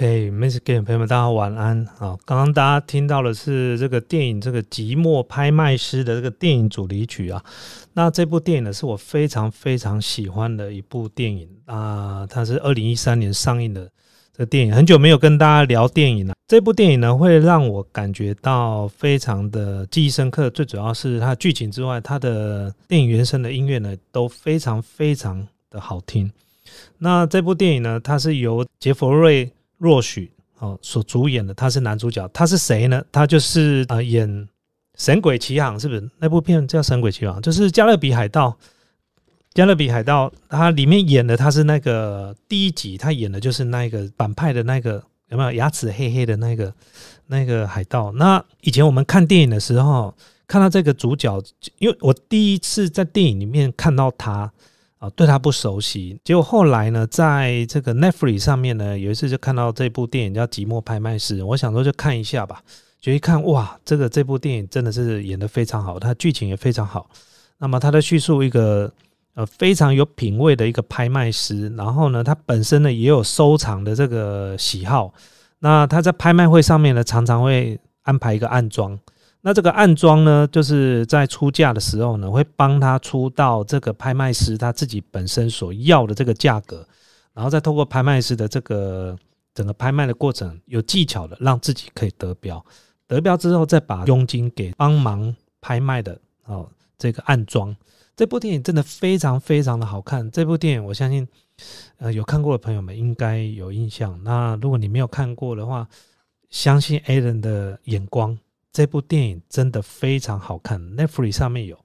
OK，Miss Game 朋友们，大家晚安啊！刚刚大家听到的是这个电影《这个寂寞拍卖师》的这个电影主题曲啊。那这部电影呢，是我非常非常喜欢的一部电影啊。它是二零一三年上映的这个电影，很久没有跟大家聊电影了。这部电影呢，会让我感觉到非常的记忆深刻。最主要是它剧情之外，它的电影原声的音乐呢，都非常非常的好听。那这部电影呢，它是由杰弗瑞。若许哦所主演的，他是男主角，他是谁呢？他就是呃演《神鬼奇航》是不是？那部片叫《神鬼奇航》，就是《加勒比海盗》。《加勒比海盗》他里面演的他是那个第一集，他演的就是那个反派的那个有没有牙齿黑黑的那个那个海盗？那以前我们看电影的时候，看到这个主角，因为我第一次在电影里面看到他。啊，对他不熟悉，结果后来呢，在这个 Netflix 上面呢，有一次就看到这部电影叫《寂寞拍卖师》，我想说就看一下吧，就一看哇，这个这部电影真的是演得非常好，它剧情也非常好。那么它的叙述一个呃非常有品味的一个拍卖师，然后呢，他本身呢也有收藏的这个喜好，那他在拍卖会上面呢，常常会安排一个暗装。那这个暗装呢，就是在出价的时候呢，会帮他出到这个拍卖师他自己本身所要的这个价格，然后再通过拍卖师的这个整个拍卖的过程，有技巧的让自己可以得标，得标之后再把佣金给帮忙拍卖的哦。这个暗装这部电影真的非常非常的好看，这部电影我相信呃有看过的朋友们应该有印象。那如果你没有看过的话，相信 A 人的眼光。这部电影真的非常好看，Netflix 上面有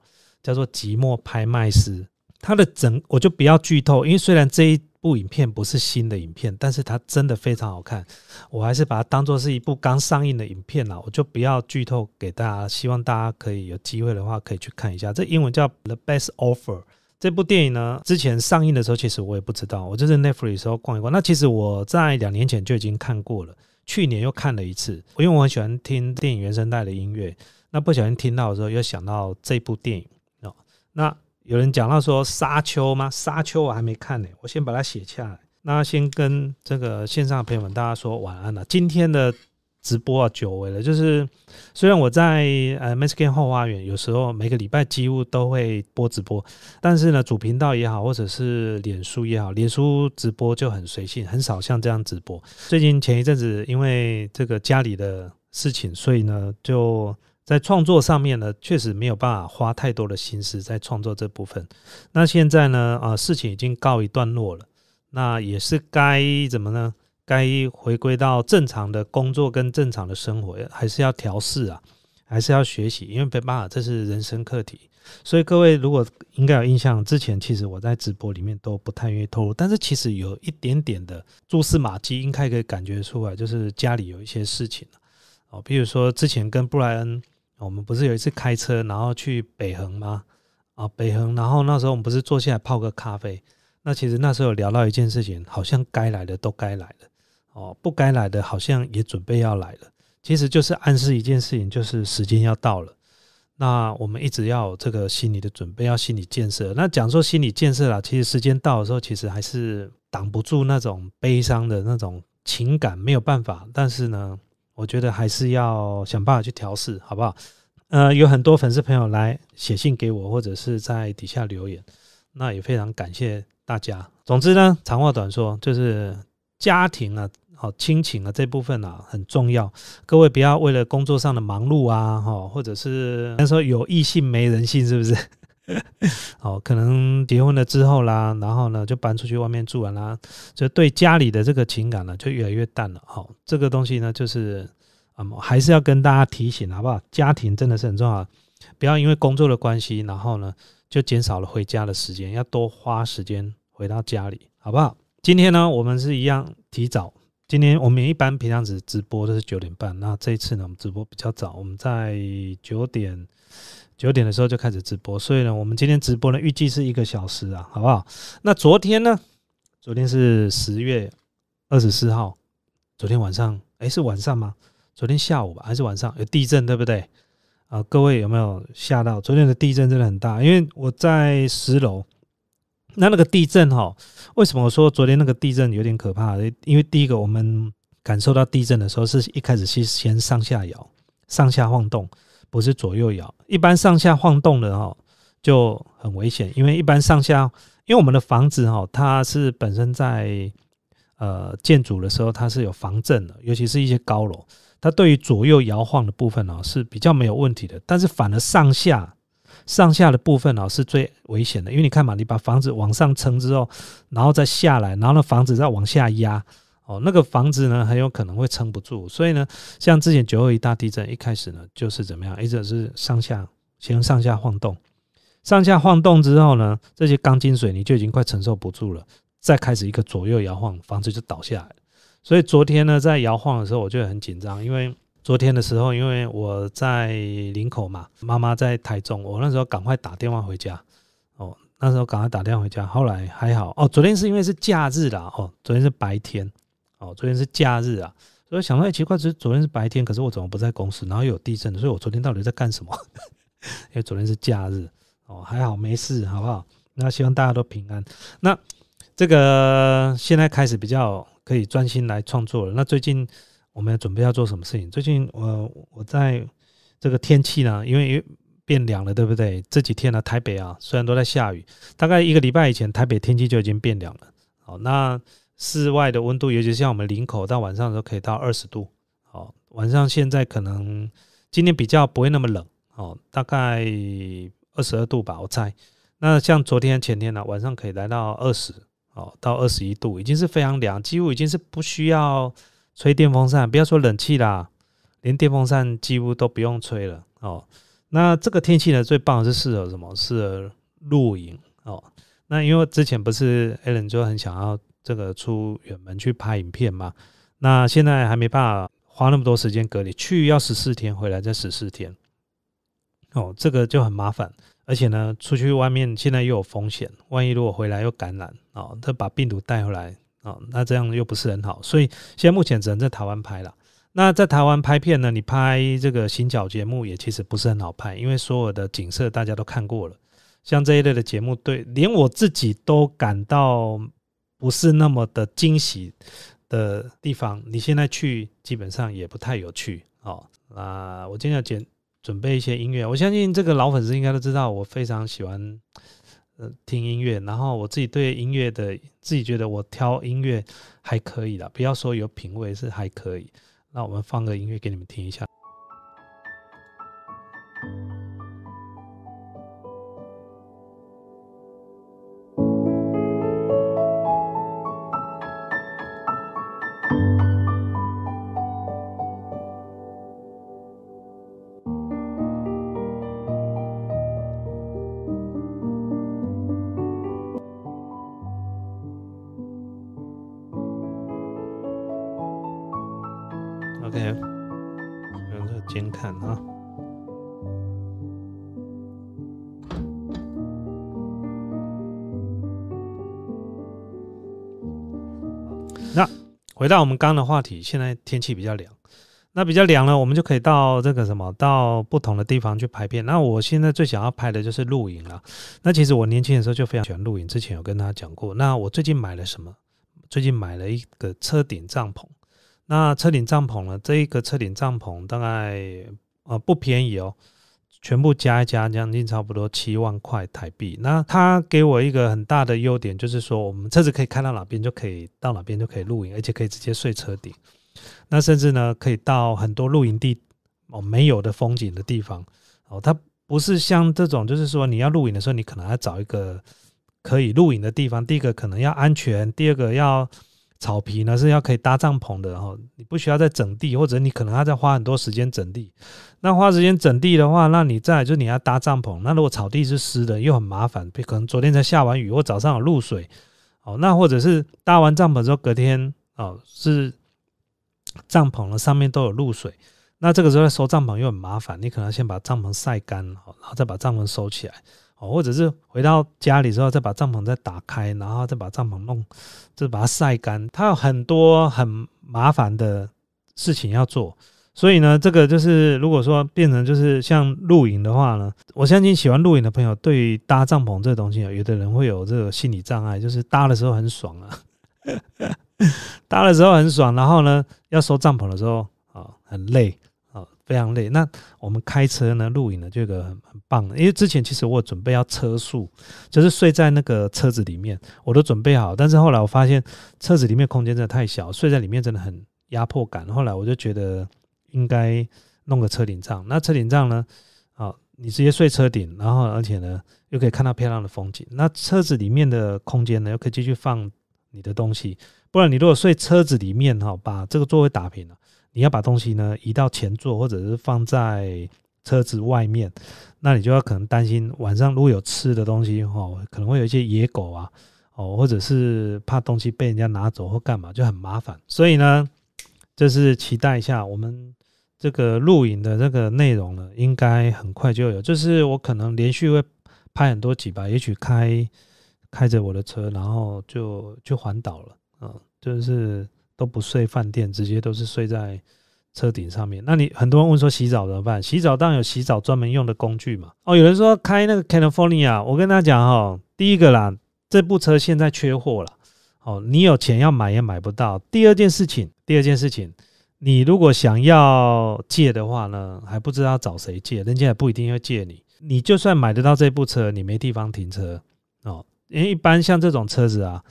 叫做《寂寞拍卖师》，它的整我就不要剧透，因为虽然这一部影片不是新的影片，但是它真的非常好看，我还是把它当做是一部刚上映的影片啦，我就不要剧透给大家，希望大家可以有机会的话可以去看一下。这英文叫《The Best Offer》。这部电影呢，之前上映的时候其实我也不知道，我就是 Netflix 时候逛一逛，那其实我在两年前就已经看过了。去年又看了一次，因为我很喜欢听电影原声带的音乐。那不小心听到的时候，又想到这部电影哦。那有人讲到说《沙丘》吗？《沙丘》我还没看呢，我先把它写下来。那先跟这个线上的朋友们大家说晚安了。今天的。直播啊，久违了。就是虽然我在呃 m e x i c a n 后花园，有时候每个礼拜几乎都会播直播，但是呢，主频道也好，或者是脸书也好，脸书直播就很随性，很少像这样直播。最近前一阵子因为这个家里的事情，所以呢，就在创作上面呢，确实没有办法花太多的心思在创作这部分。那现在呢，啊，事情已经告一段落了，那也是该怎么呢？该回归到正常的工作跟正常的生活，还是要调试啊，还是要学习，因为没办法，这是人生课题。所以各位如果应该有印象，之前其实我在直播里面都不太愿意透露，但是其实有一点点的蛛丝马迹，应该可以感觉出来，就是家里有一些事情哦，比如说之前跟布莱恩，我们不是有一次开车然后去北横吗？啊，北横，然后那时候我们不是坐下来泡个咖啡，那其实那时候有聊到一件事情，好像该来的都该来了。哦，不该来的，好像也准备要来了。其实就是暗示一件事情，就是时间要到了。那我们一直要这个心理的准备，要心理建设。那讲说心理建设啦，其实时间到的时候，其实还是挡不住那种悲伤的那种情感，没有办法。但是呢，我觉得还是要想办法去调试，好不好？呃，有很多粉丝朋友来写信给我，或者是在底下留言，那也非常感谢大家。总之呢，长话短说，就是家庭啊。好，亲情啊这部分啊很重要，各位不要为了工作上的忙碌啊，哈，或者是那时候有异性没人性，是不是？好，可能结婚了之后啦，然后呢就搬出去外面住完啦，就对家里的这个情感呢就越来越淡了。好，这个东西呢就是嗯，还是要跟大家提醒，好不好？家庭真的是很重要，不要因为工作的关系，然后呢就减少了回家的时间，要多花时间回到家里，好不好？今天呢我们是一样提早。今天我们一般平常只直播都是九点半，那这一次呢，我们直播比较早，我们在九点九点的时候就开始直播，所以呢，我们今天直播呢预计是一个小时啊，好不好？那昨天呢？昨天是十月二十四号，昨天晚上，哎，是晚上吗？昨天下午吧，还是晚上？有地震，对不对？啊，各位有没有吓到？昨天的地震真的很大，因为我在十楼。那那个地震哈，为什么我说昨天那个地震有点可怕？因为第一个，我们感受到地震的时候，是一开始是先上下摇、上下晃动，不是左右摇。一般上下晃动的哈就很危险，因为一般上下，因为我们的房子哈，它是本身在呃建筑的时候它是有防震的，尤其是一些高楼，它对于左右摇晃的部分呢是比较没有问题的，但是反而上下。上下的部分哦是最危险的，因为你看嘛，你把房子往上撑之后，然后再下来，然后呢房子再往下压，哦，那个房子呢很有可能会撑不住。所以呢，像之前九二一大地震一开始呢，就是怎么样，一直是上下先上下晃动，上下晃动之后呢，这些钢筋水泥就已经快承受不住了，再开始一个左右摇晃，房子就倒下来所以昨天呢，在摇晃的时候，我就很紧张，因为。昨天的时候，因为我在林口嘛，妈妈在台中，我那时候赶快打电话回家。哦，那时候赶快打电话回家，后来还好。哦，昨天是因为是假日啦，哦，昨天是白天，哦，昨天是假日啊，所以想到奇怪，是昨天是白天，可是我怎么不在公司？然后又有地震，所以我昨天到底在干什么？因为昨天是假日，哦，还好没事，好不好？那希望大家都平安。那这个现在开始比较可以专心来创作了。那最近。我们要准备要做什么事情？最近我我在这个天气呢，因为变凉了，对不对？这几天呢，台北啊，虽然都在下雨，大概一个礼拜以前，台北天气就已经变凉了。好，那室外的温度，尤其像我们林口，到晚上的时候可以到二十度。好，晚上现在可能今天比较不会那么冷。哦，大概二十二度吧，我猜。那像昨天前天呢，晚上可以来到二十，哦，到二十一度，已经是非常凉，几乎已经是不需要。吹电风扇，不要说冷气啦，连电风扇几乎都不用吹了哦。那这个天气呢，最棒的是适合什么？适合露营哦。那因为之前不是 Allen 就很想要这个出远门去拍影片嘛，那现在还没办法花那么多时间隔离，去要十四天，回来再十四天，哦，这个就很麻烦。而且呢，出去外面现在又有风险，万一如果回来又感染哦，他把病毒带回来。哦，那这样又不是很好，所以现在目前只能在台湾拍了。那在台湾拍片呢？你拍这个行脚节目也其实不是很好拍，因为所有的景色大家都看过了。像这一类的节目，对连我自己都感到不是那么的惊喜的地方，你现在去基本上也不太有趣。哦，那我今天要剪准备一些音乐，我相信这个老粉丝应该都知道，我非常喜欢。呃，听音乐，然后我自己对音乐的自己觉得我挑音乐还可以的，不要说有品位是还可以。那我们放个音乐给你们听一下。回到我们刚的话题，现在天气比较凉，那比较凉了，我们就可以到这个什么，到不同的地方去拍片。那我现在最想要拍的就是露营了。那其实我年轻的时候就非常喜欢露营，之前有跟大家讲过。那我最近买了什么？最近买了一个车顶帐篷。那车顶帐篷呢？这一个车顶帐篷大概呃不便宜哦。全部加一加，将近差不多七万块台币。那它给我一个很大的优点，就是说我们车子可以开到哪边就可以到哪边就可以露营，而且可以直接睡车顶。那甚至呢，可以到很多露营地哦没有的风景的地方哦。它不是像这种，就是说你要露营的时候，你可能要找一个可以露营的地方。第一个可能要安全，第二个要。草皮呢是要可以搭帐篷的哈，你不需要再整地，或者你可能要再花很多时间整地。那花时间整地的话，那你再就你要搭帐篷。那如果草地是湿的，又很麻烦，可能昨天才下完雨，或早上有露水，哦，那或者是搭完帐篷之后隔天哦是帐篷了上面都有露水，那这个时候收帐篷又很麻烦，你可能先把帐篷晒干，然后再把帐篷收起来。哦或者是回到家里之后，再把帐篷再打开，然后再把帐篷弄，就是把它晒干。它有很多很麻烦的事情要做，所以呢，这个就是如果说变成就是像露营的话呢，我相信喜欢露营的朋友，对于搭帐篷这东西啊，有的人会有这个心理障碍，就是搭的时候很爽啊，搭的时候很爽，然后呢，要收帐篷的时候啊，很累，非常累。那我们开车呢，露营呢，这个很很棒，因为之前其实我准备要车宿，就是睡在那个车子里面，我都准备好。但是后来我发现车子里面空间真的太小，睡在里面真的很压迫感。后来我就觉得应该弄个车顶帐。那车顶帐呢，啊，你直接睡车顶，然后而且呢，又可以看到漂亮的风景。那车子里面的空间呢，又可以继续放你的东西。不然你如果睡车子里面哈，把这个座位打平了，你要把东西呢移到前座或者是放在车子外面，那你就要可能担心晚上如果有吃的东西哈，可能会有一些野狗啊，哦，或者是怕东西被人家拿走或干嘛，就很麻烦。所以呢，就是期待一下我们这个录影的这个内容呢，应该很快就有。就是我可能连续会拍很多集吧，也许开开着我的车，然后就就环岛了。嗯，就是都不睡饭店，直接都是睡在车顶上面。那你很多人问说洗澡怎么办？洗澡当然有洗澡专门用的工具嘛。哦，有人说开那个 California，我跟他讲哈，第一个啦，这部车现在缺货了。哦，你有钱要买也买不到。第二件事情，第二件事情，你如果想要借的话呢，还不知道找谁借，人家也不一定会借你。你就算买得到这部车，你没地方停车哦，因为一般像这种车子啊。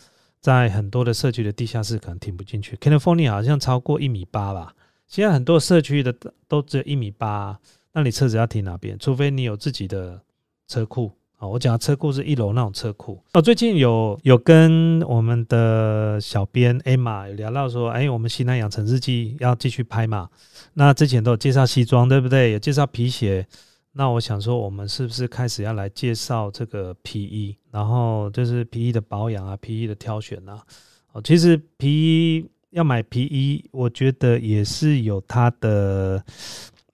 在很多的社区的地下室可能停不进去，California 好像超过一米八吧。现在很多社区的都只有一米八，那你车子要停哪边？除非你有自己的车库啊。我讲的车库是一楼那种车库。哦，最近有有跟我们的小编 Emma 聊到说，哎，我们西南养成日记要继续拍嘛？那之前都有介绍西装，对不对？有介绍皮鞋。那我想说，我们是不是开始要来介绍这个皮衣？然后就是皮衣的保养啊，皮衣的挑选啊。哦，其实皮衣要买皮衣，我觉得也是有它的，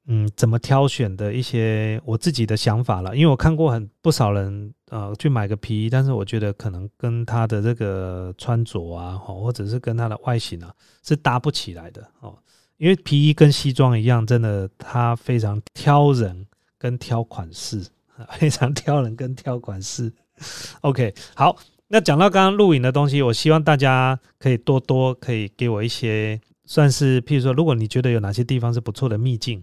嗯，怎么挑选的一些我自己的想法了。因为我看过很不少人呃去买个皮衣，但是我觉得可能跟他的这个穿着啊，或者是跟他的外形啊，是搭不起来的哦。因为皮衣跟西装一样，真的它非常挑人。跟挑款式，非常挑人跟挑款式。OK，好，那讲到刚刚录影的东西，我希望大家可以多多可以给我一些，算是譬如说，如果你觉得有哪些地方是不错的秘境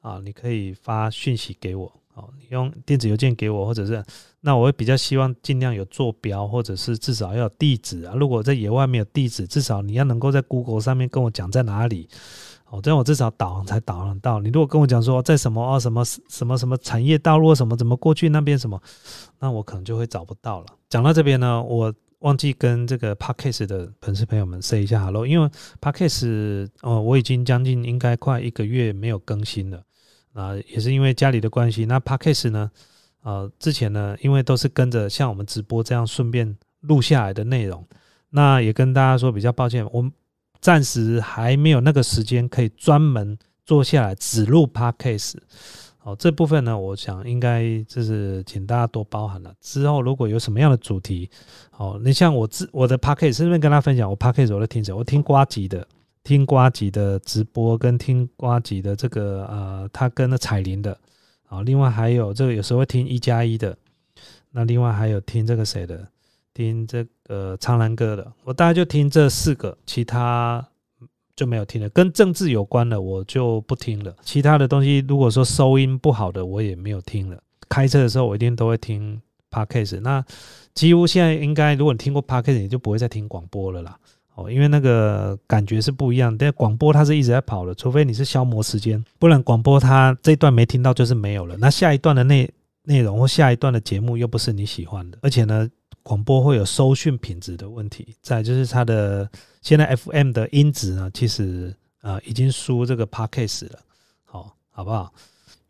啊，你可以发讯息给我，哦，你用电子邮件给我，或者是那我会比较希望尽量有坐标，或者是至少要有地址啊。如果在野外没有地址，至少你要能够在 Google 上面跟我讲在哪里。哦，这样我至少导航才导航到。你如果跟我讲说在什么哦什么什么什么产业道路什么怎么过去那边什么，那我可能就会找不到了。讲到这边呢，我忘记跟这个 Parkcase 的粉丝朋友们 say 一下 hello，因为 Parkcase 哦我已经将近应该快一个月没有更新了啊，也是因为家里的关系。那 Parkcase 呢，呃之前呢，因为都是跟着像我们直播这样顺便录下来的内容，那也跟大家说比较抱歉，我。暂时还没有那个时间可以专门坐下来只录 podcast，哦，这部分呢，我想应该就是请大家多包涵了。之后如果有什么样的主题，哦，你像我自我的 podcast 顺便跟他分享，我 podcast 我都听谁？我听瓜吉的，听瓜吉的直播，跟听瓜吉的这个呃，他跟那彩铃的，啊，另外还有这个有时候会听一加一的，那另外还有听这个谁的？听这呃苍兰哥的，我大概就听这四个，其他就没有听了。跟政治有关的我就不听了。其他的东西，如果说收音不好的，我也没有听了。开车的时候，我一定都会听 podcast。那几乎现在应该，如果你听过 podcast，你就不会再听广播了啦。哦，因为那个感觉是不一样。但广播它是一直在跑的，除非你是消磨时间，不然广播它这一段没听到就是没有了。那下一段的内内容或下一段的节目又不是你喜欢的，而且呢。广播会有收讯品质的问题，再就是它的现在 FM 的音质呢，其实呃已经输这个 Podcast 了，好，好不好？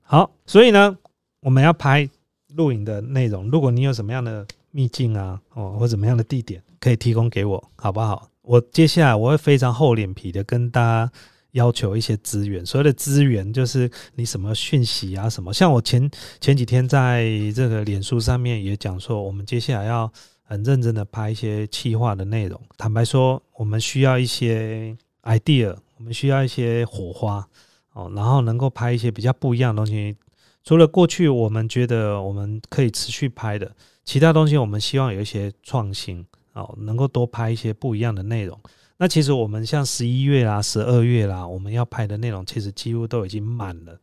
好，所以呢，我们要拍录影的内容，如果你有什么样的秘境啊，哦，或怎么样的地点，可以提供给我，好不好？我接下来我会非常厚脸皮的跟大家要求一些资源，所谓的资源就是你什么讯息啊，什么，像我前前几天在这个脸书上面也讲说，我们接下来要。很认真的拍一些企划的内容。坦白说，我们需要一些 idea，我们需要一些火花哦，然后能够拍一些比较不一样的东西。除了过去我们觉得我们可以持续拍的，其他东西我们希望有一些创新哦，能够多拍一些不一样的内容。那其实我们像十一月啦、十二月啦，我们要拍的内容其实几乎都已经满了。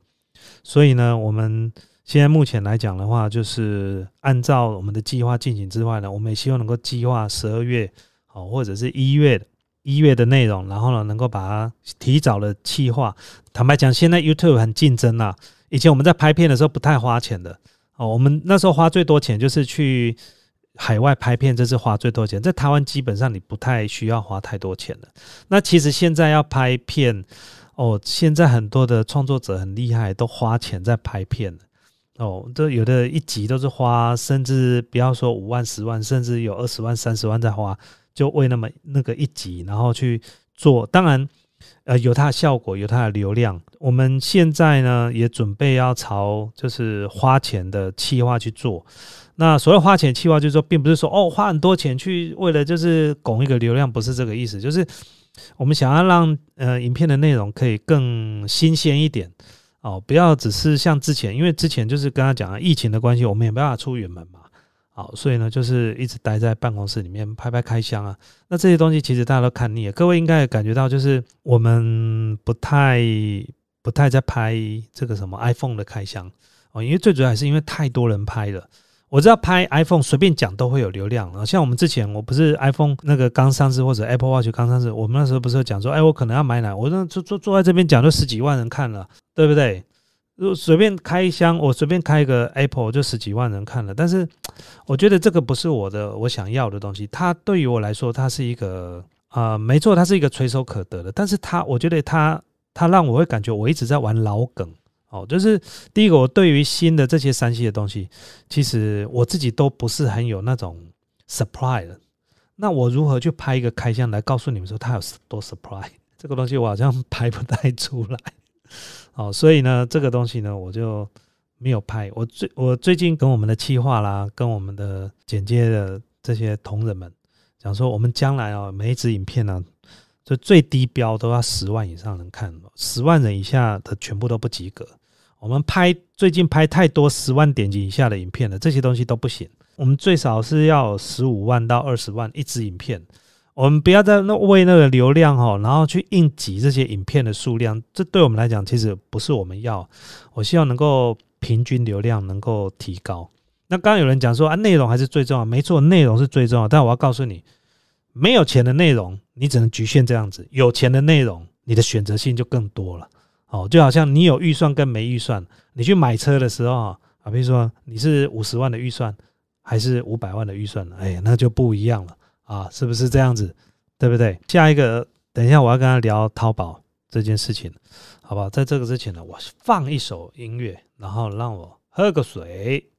所以呢，我们现在目前来讲的话，就是按照我们的计划进行之外呢，我们也希望能够计划十二月哦，或者是一月一月的内容，然后呢，能够把它提早的计划。坦白讲，现在 YouTube 很竞争啊，以前我们在拍片的时候不太花钱的哦，我们那时候花最多钱就是去。海外拍片这是花最多钱，在台湾基本上你不太需要花太多钱的。那其实现在要拍片哦，现在很多的创作者很厉害，都花钱在拍片哦。这有的一集都是花，甚至不要说五万、十万，甚至有二十万、三十万在花，就为那么那个一集，然后去做。当然，呃，有它的效果，有它的流量。我们现在呢，也准备要朝就是花钱的企划去做。那所谓花钱计划，就是说，并不是说哦，花很多钱去为了就是拱一个流量，不是这个意思。就是我们想要让呃影片的内容可以更新鲜一点哦，不要只是像之前，因为之前就是跟他讲疫情的关系，我们也没办法出远门嘛，好，所以呢就是一直待在办公室里面拍拍开箱啊。那这些东西其实大家都看腻了，各位应该也感觉到，就是我们不太不太在拍这个什么 iPhone 的开箱哦，因为最主要还是因为太多人拍了。我知道拍 iPhone 随便讲都会有流量啊，像我们之前我不是 iPhone 那个刚上市或者 Apple Watch 刚上市，我们那时候不是讲说，哎，我可能要买哪，我那坐坐坐在这边讲就十几万人看了，对不对？如随便开一箱，我随便开一个 Apple 就十几万人看了，但是我觉得这个不是我的我想要的东西，它对于我来说，它是一个啊，没错，它是一个垂手可得的，但是它我觉得它它让我会感觉我一直在玩老梗。哦，就是第一个，我对于新的这些山西的东西，其实我自己都不是很有那种 surprise。那我如何去拍一个开箱来告诉你们说它有多 surprise？这个东西我好像 拍不太出来。哦，所以呢，这个东西呢，我就没有拍。我最我最近跟我们的企划啦，跟我们的剪接的这些同仁们讲说，我们将来哦，每一支影片呢。就最低标都要十万以上能看，十万人以下的全部都不及格。我们拍最近拍太多十万点击以下的影片了，这些东西都不行。我们最少是要十五万到二十万一支影片。我们不要再那为那个流量哦，然后去硬挤这些影片的数量，这对我们来讲其实不是我们要。我希望能够平均流量能够提高。那刚刚有人讲说啊，内容还是最重要，没错，内容是最重要。但我要告诉你，没有钱的内容，你只能局限这样子；有钱的内容，你的选择性就更多了。哦，就好像你有预算跟没预算，你去买车的时候啊，比如说你是五十万的预算，还是五百万的预算，哎，那就不一样了啊，是不是这样子？对不对？下一个，等一下我要跟他聊淘宝这件事情，好不好？在这个之前呢，我放一首音乐，然后让我喝个水。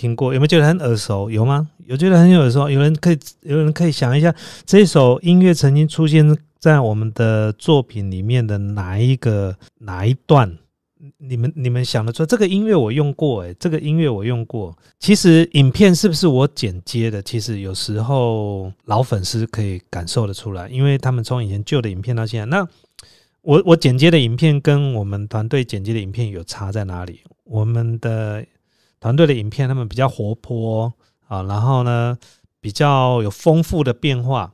听过？有没有觉得很耳熟？有吗？有觉得很耳熟？有人可以，有人可以想一下，这首音乐曾经出现在我们的作品里面的哪一个哪一段？你们你们想得出这个音乐我用过？诶，这个音乐我用过。其实影片是不是我剪接的？其实有时候老粉丝可以感受得出来，因为他们从以前旧的影片到现在，那。我我剪接的影片跟我们团队剪接的影片有差在哪里？我们的团队的影片他们比较活泼啊，然后呢比较有丰富的变化，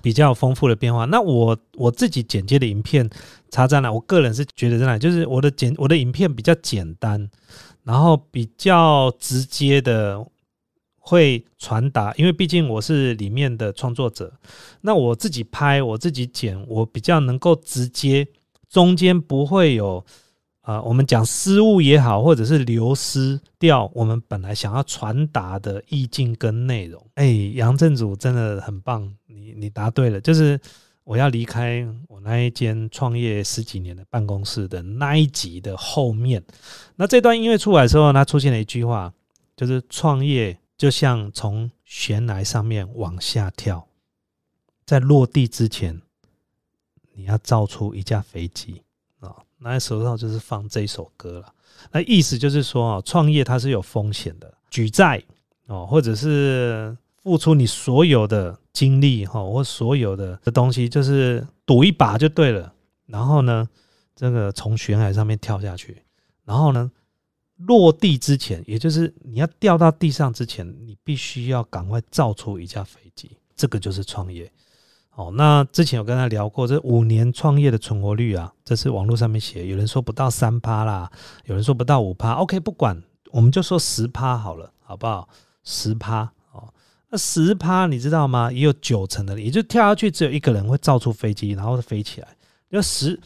比较丰富的变化。那我我自己剪接的影片差在哪？我个人是觉得在哪，就是我的剪我的影片比较简单，然后比较直接的。会传达，因为毕竟我是里面的创作者，那我自己拍，我自己剪，我比较能够直接，中间不会有啊，我们讲失误也好，或者是流失掉我们本来想要传达的意境跟内容。哎，杨正主真的很棒，你你答对了，就是我要离开我那一间创业十几年的办公室的那一集的后面，那这段音乐出来的时候，它出现了一句话，就是创业。就像从悬崖上面往下跳，在落地之前，你要造出一架飞机拿在手上就是放这首歌了。那意思就是说啊，创业它是有风险的，举债哦，或者是付出你所有的精力哈，或所有的的东西，就是赌一把就对了。然后呢，这个从悬崖上面跳下去，然后呢？落地之前，也就是你要掉到地上之前，你必须要赶快造出一架飞机。这个就是创业。哦，那之前有跟他聊过，这五年创业的存活率啊，这是网络上面写，有人说不到三趴啦，有人说不到五趴。OK，不管，我们就说十趴好了，好不好？十趴哦，那十趴你知道吗？也有九成的，也就跳下去只有一个人会造出飞机，然后飞起来，要十。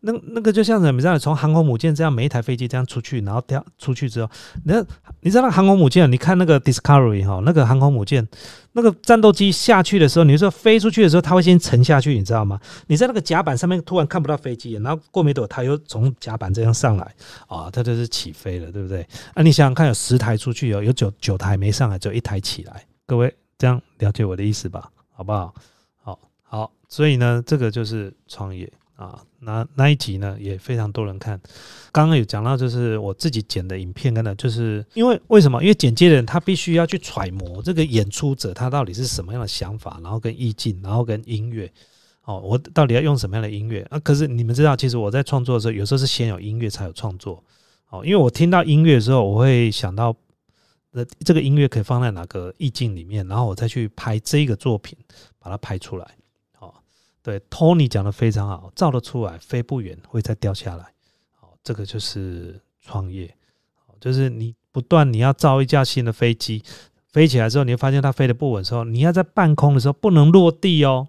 那那个就像什么？你知道，从航空母舰这样每一台飞机这样出去，然后掉出去之后，那你知道航空母舰？你看那个 Discovery 哈，那个航空母舰，那个战斗机下去的时候，你说飞出去的时候，它会先沉下去，你知道吗？你在那个甲板上面突然看不到飞机，然后过没多久，它又从甲板这样上来，啊，它就是起飞了，对不对？啊，你想想看，有十台出去，有有九九台没上来，只有一台起来。各位这样了解我的意思吧？好不好？好，好，所以呢，这个就是创业。啊，那那一集呢也非常多人看。刚刚有讲到，就是我自己剪的影片，跟的，就是因为为什么？因为剪接的人他必须要去揣摩这个演出者他到底是什么样的想法，然后跟意境，然后跟音乐。哦，我到底要用什么样的音乐啊？可是你们知道，其实我在创作的时候，有时候是先有音乐才有创作。哦，因为我听到音乐的时候，我会想到，呃，这个音乐可以放在哪个意境里面，然后我再去拍这个作品，把它拍出来。对，Tony 讲的非常好，造得出来飞不远，会再掉下来。好，这个就是创业，就是你不断你要造一架新的飞机，飞起来之后，你会发现它飞得不稳的时候，你要在半空的时候不能落地哦，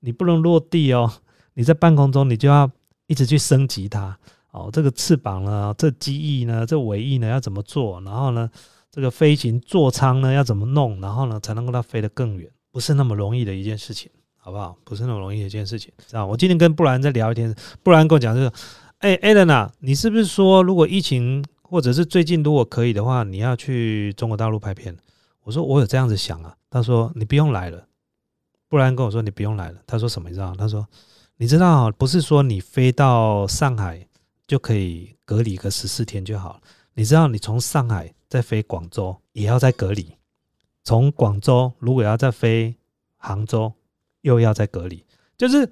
你不能落地哦，你在半空中你就要一直去升级它。哦，这个翅膀呢，这机翼呢，这尾翼呢要怎么做？然后呢，这个飞行座舱呢要怎么弄？然后呢，才能够它飞得更远，不是那么容易的一件事情。好不好？不是那么容易的一件事情，知道我今天跟布兰在聊一天，布兰跟我讲就是，哎，Allen 啊，你是不是说如果疫情或者是最近如果可以的话，你要去中国大陆拍片？我说我有这样子想啊。他说你不用来了。布兰跟我说你不用来了。他说什么？你知道？他说你知道不是说你飞到上海就可以隔离个十四天就好了。你知道你从上海再飞广州也要再隔离，从广州如果要再飞杭州。又要再隔离，就是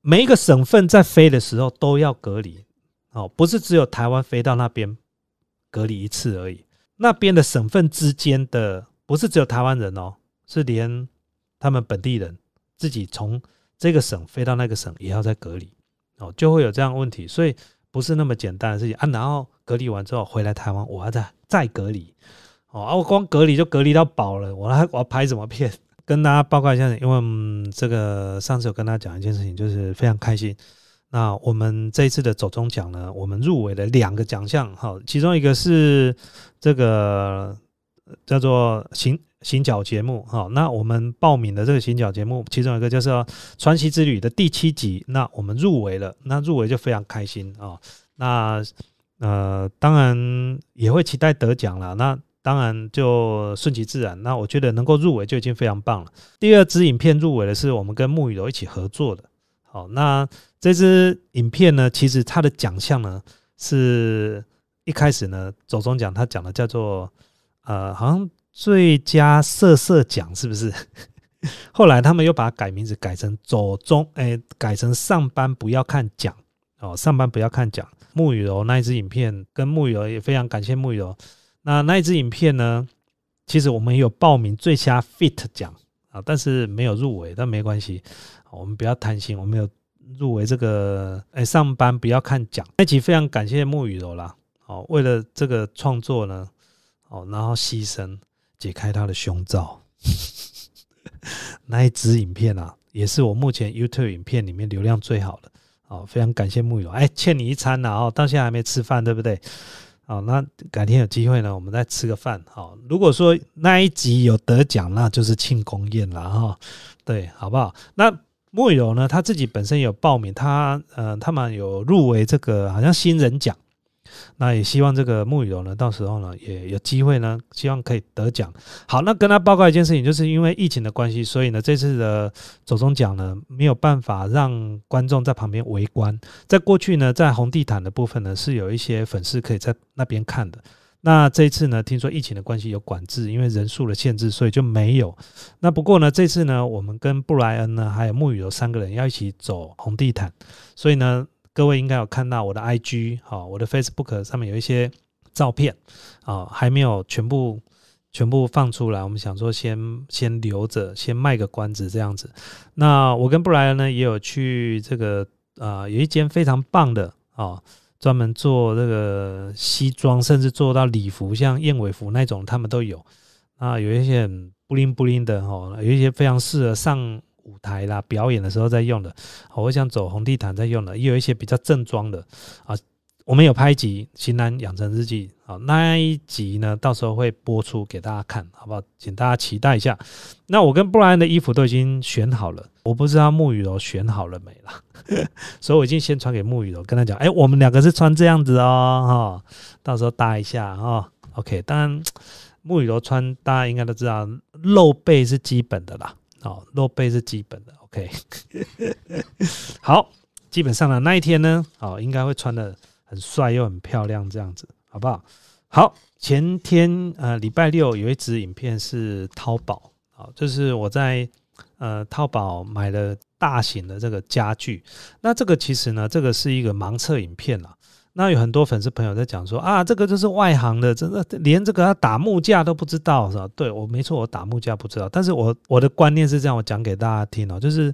每一个省份在飞的时候都要隔离哦，不是只有台湾飞到那边隔离一次而已。那边的省份之间的不是只有台湾人哦，是连他们本地人自己从这个省飞到那个省也要再隔离哦，就会有这样问题，所以不是那么简单的事情啊。然后隔离完之后回来台湾，我要再再隔离哦，啊，我光隔离就隔离到饱了，我还我要拍什么片？跟大家报告一下，因为这个上次有跟大家讲一件事情，就是非常开心。那我们这一次的走中奖呢，我们入围了两个奖项，哈，其中一个是这个叫做行行脚节目，哈。那我们报名的这个行脚节目，其中一个就是《传奇之旅》的第七集，那我们入围了，那入围就非常开心啊。那呃，当然也会期待得奖了。那当然就顺其自然。那我觉得能够入围就已经非常棒了。第二支影片入围的是我们跟沐雨柔一起合作的。好，那这支影片呢，其实它的奖项呢，是一开始呢，走中奖他讲的叫做呃，好像最佳色色奖是不是？后来他们又把它改名字改成走中，哎，改成上班不要看奖哦，上班不要看奖。沐雨柔那一支影片，跟沐雨柔也非常感谢沐雨柔。那那一支影片呢，其实我们有报名最佳 fit 奖啊，但是没有入围，但没关系，我们不要贪心，我们有入围这个哎上班不要看奖。那集非常感谢沐雨柔啦，哦，为了这个创作呢，哦，然后牺牲解开他的胸罩，那一支影片啊，也是我目前 YouTube 影片里面流量最好的。哦，非常感谢木友，哎，欠你一餐呢，哦，到现在还没吃饭，对不对？好，那改天有机会呢，我们再吃个饭。好，如果说那一集有得奖，那就是庆功宴了哈。对，好不好？那莫友呢，他自己本身有报名，他呃，他们有入围这个好像新人奖。那也希望这个沐雨柔呢，到时候呢也有机会呢，希望可以得奖。好，那跟他报告一件事情，就是因为疫情的关系，所以呢这次的走中奖呢没有办法让观众在旁边围观。在过去呢，在红地毯的部分呢是有一些粉丝可以在那边看的。那这次呢，听说疫情的关系有管制，因为人数的限制，所以就没有。那不过呢，这次呢，我们跟布莱恩呢还有沐雨柔三个人要一起走红地毯，所以呢。各位应该有看到我的 IG 好，我的 Facebook 上面有一些照片啊，还没有全部全部放出来。我们想说先先留着，先卖个关子这样子。那我跟布莱恩呢也有去这个啊，有一间非常棒的啊，专门做这个西装，甚至做到礼服，像燕尾服那种，他们都有。啊，有一些布灵布灵的哦，有一些非常适合上。舞台啦，表演的时候在用的，我想走红地毯在用的，也有一些比较正装的啊。我们有拍一集《型男养成日记》啊，那一集呢，到时候会播出给大家看，好不好？请大家期待一下。那我跟布莱恩的衣服都已经选好了，我不知道沐雨柔选好了没啦，所以我已经先传给沐雨柔，跟他讲，哎，我们两个是穿这样子哦，哈，到时候搭一下哈。OK，当然沐雨柔穿，大家应该都知道，露背是基本的啦。哦，露背是基本的，OK。好，基本上呢，那一天呢，哦，应该会穿的很帅又很漂亮，这样子，好不好？好，前天呃，礼拜六有一支影片是淘宝，好，就是我在呃淘宝买了大型的这个家具，那这个其实呢，这个是一个盲测影片啦。那有很多粉丝朋友在讲说啊，这个就是外行的，真的连这个打木架都不知道是吧？对我没错，我打木架不知道，但是我我的观念是这样，我讲给大家听哦，就是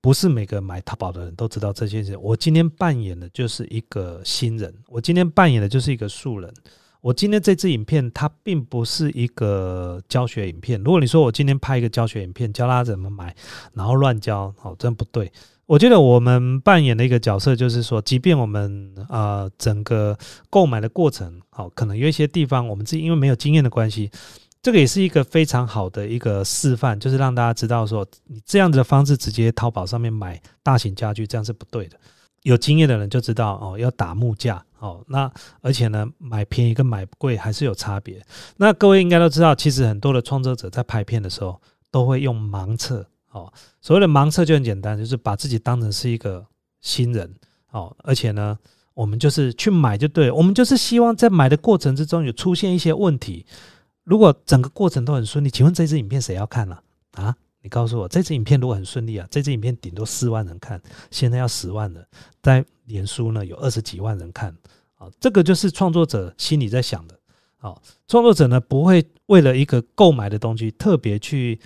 不是每个买淘宝的人都知道这些事。我今天扮演的就是一个新人，我今天扮演的就是一个素人。我今天这支影片它并不是一个教学影片。如果你说我今天拍一个教学影片教大家怎么买，然后乱教，哦，真不对。我觉得我们扮演的一个角色，就是说，即便我们啊整个购买的过程，好，可能有一些地方我们自己因为没有经验的关系，这个也是一个非常好的一个示范，就是让大家知道说，你这样子的方式直接淘宝上面买大型家具，这样是不对的。有经验的人就知道哦，要打木架哦，那而且呢，买便宜跟买贵还是有差别。那各位应该都知道，其实很多的创作者在拍片的时候都会用盲测。哦，所谓的盲测就很简单，就是把自己当成是一个新人哦，而且呢，我们就是去买就对，我们就是希望在买的过程之中有出现一些问题。如果整个过程都很顺利，请问这支影片谁要看了啊？你告诉我，这支影片如果很顺利啊，这支影片顶多四万人看，现在要十万了，在脸书呢有二十几万人看啊，这个就是创作者心里在想的。哦，创作者呢不会为了一个购买的东西特别去。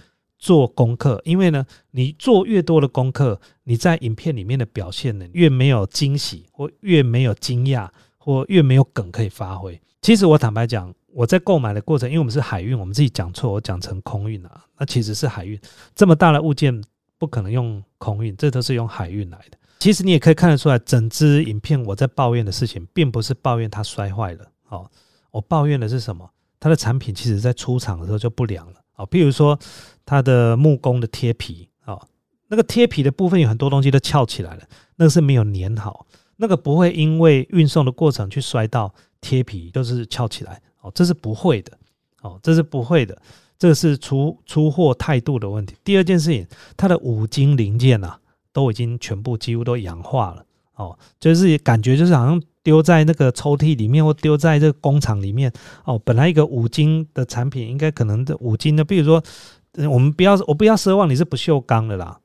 做功课，因为呢，你做越多的功课，你在影片里面的表现呢，越没有惊喜，或越没有惊讶，或越没有梗可以发挥。其实我坦白讲，我在购买的过程，因为我们是海运，我们自己讲错，我讲成空运啊，那其实是海运。这么大的物件不可能用空运，这都是用海运来的。其实你也可以看得出来，整支影片我在抱怨的事情，并不是抱怨它摔坏了，哦，我抱怨的是什么？它的产品其实在出厂的时候就不良了，哦，譬如说。它的木工的贴皮啊，那个贴皮的部分有很多东西都翘起来了，那个是没有粘好。那个不会因为运送的过程去摔到贴皮，就是翘起来哦，这是不会的哦，这是不会的，这是出出货态度的问题。第二件事情，它的五金零件呐，都已经全部几乎都氧化了哦，就是感觉就是好像丢在那个抽屉里面或丢在这个工厂里面哦。本来一个五金的产品，应该可能的五金的，比如说我们不要我不要奢望你是不锈钢的啦，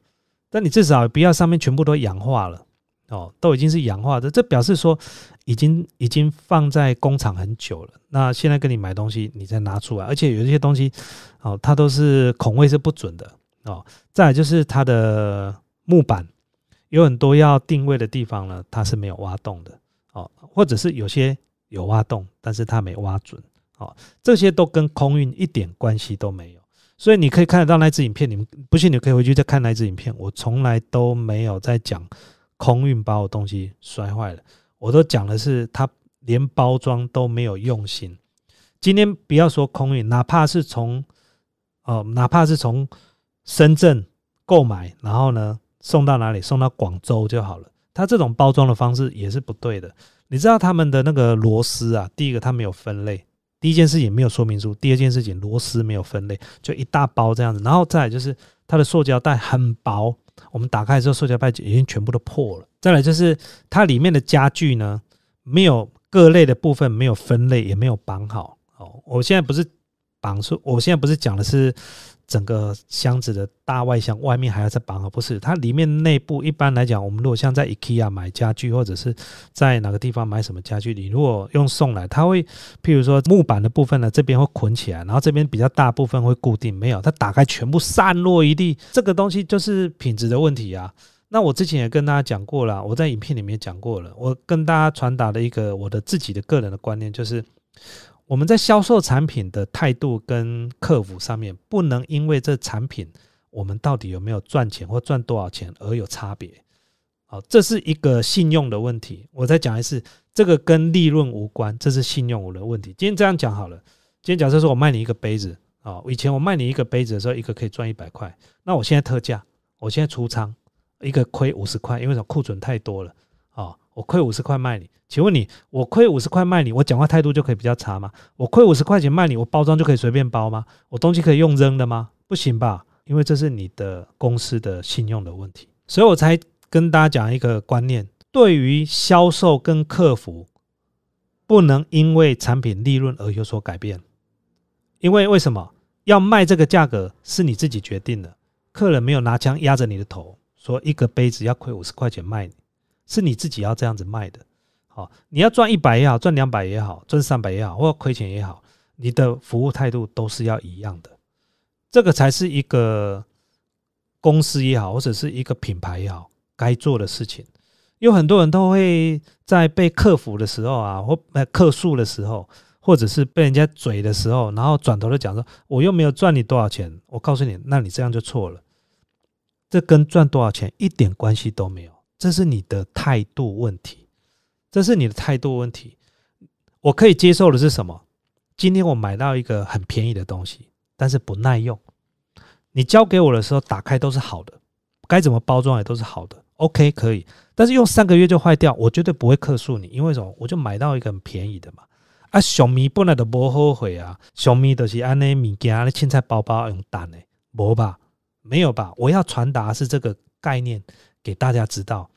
但你至少不要上面全部都氧化了。哦，都已经是氧化的，这表示说已经已经放在工厂很久了。那现在跟你买东西，你再拿出来，而且有一些东西，哦，它都是孔位是不准的哦。再就是它的木板有很多要定位的地方呢，它是没有挖洞的哦，或者是有些有挖洞，但是它没挖准哦。这些都跟空运一点关系都没有。所以你可以看得到那支影片，你们不信你可以回去再看那支影片。我从来都没有在讲。空运把我东西摔坏了，我都讲的是他连包装都没有用心。今天不要说空运，哪怕是从哦，哪怕是从深圳购买，然后呢送到哪里，送到广州就好了。他这种包装的方式也是不对的。你知道他们的那个螺丝啊，第一个他没有分类，第一件事情没有说明书，第二件事情螺丝没有分类，就一大包这样子。然后再来就是它的塑胶袋很薄。我们打开之后，塑胶袋已经全部都破了。再来就是它里面的家具呢，没有各类的部分没有分类，也没有绑好。哦，我现在不是绑住，我现在不是讲的是。整个箱子的大外箱外面还要再绑好，不是它里面内部一般来讲，我们如果像在 IKEA 买家具，或者是在哪个地方买什么家具，你如果用送来，它会譬如说木板的部分呢，这边会捆起来，然后这边比较大部分会固定，没有它打开全部散落一地，这个东西就是品质的问题啊。那我之前也跟大家讲过了，我在影片里面讲过了，我跟大家传达的一个我的自己的个人的观念就是。我们在销售产品的态度跟客服上面，不能因为这产品我们到底有没有赚钱或赚多少钱而有差别。好，这是一个信用的问题。我再讲一次，这个跟利润无关，这是信用的问题。今天这样讲好了。今天假设说我卖你一个杯子啊，以前我卖你一个杯子的时候，一个可以赚一百块。那我现在特价，我现在出仓，一个亏五十块，因为什么？库存太多了啊。我亏五十块卖你，请问你，我亏五十块卖你，我讲话态度就可以比较差吗？我亏五十块钱卖你，我包装就可以随便包吗？我东西可以用扔的吗？不行吧，因为这是你的公司的信用的问题，所以我才跟大家讲一个观念：对于销售跟客服，不能因为产品利润而有所改变，因为为什么要卖这个价格是你自己决定的，客人没有拿枪压着你的头，说一个杯子要亏五十块钱卖你。是你自己要这样子卖的，好，你要赚一百也好，赚两百也好，赚三百也好，或亏钱也好，你的服务态度都是要一样的，这个才是一个公司也好，或者是一个品牌也好该做的事情。有很多人都会在被客服的时候啊，或被客诉的时候，或者是被人家嘴的时候，然后转头就讲说，我又没有赚你多少钱。我告诉你，那你这样就错了，这跟赚多少钱一点关系都没有。这是你的态度问题，这是你的态度问题。我可以接受的是什么？今天我买到一个很便宜的东西，但是不耐用。你交给我的时候，打开都是好的，该怎么包装也都是好的。OK，可以。但是用三个月就坏掉，我绝对不会客诉你，因为什么？我就买到一个很便宜的嘛。啊，小米本来都不后悔啊，小米都是安那物件，那青菜包包用蛋的，无吧？没有吧？我要传达是这个概念。给大家知道，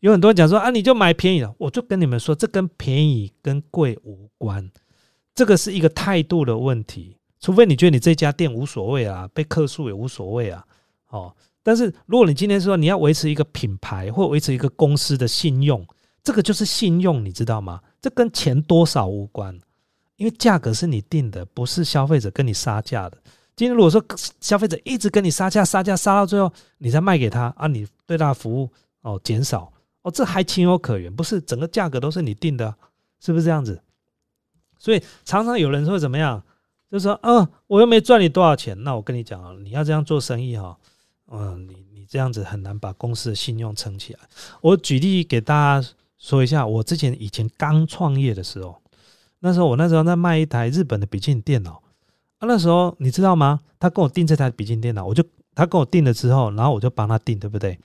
有很多人讲说啊，你就买便宜的，我就跟你们说，这跟便宜跟贵无关，这个是一个态度的问题。除非你觉得你这家店无所谓啊，被客诉也无所谓啊，哦。但是如果你今天说你要维持一个品牌或维持一个公司的信用，这个就是信用，你知道吗？这跟钱多少无关，因为价格是你定的，不是消费者跟你杀价的。今天如果说消费者一直跟你杀价杀价杀到最后，你再卖给他啊，你对他的服务哦减少哦，这还情有可原，不是整个价格都是你定的，是不是这样子？所以常常有人说怎么样，就说嗯，我又没赚你多少钱，那我跟你讲啊，你要这样做生意哈，嗯，你你这样子很难把公司的信用撑起来。我举例给大家说一下，我之前以前刚创业的时候，那时候我那时候在卖一台日本的笔记本电脑。那时候你知道吗？他跟我订这台笔记电脑，我就他跟我订了之后，然后我就帮他订，对不对？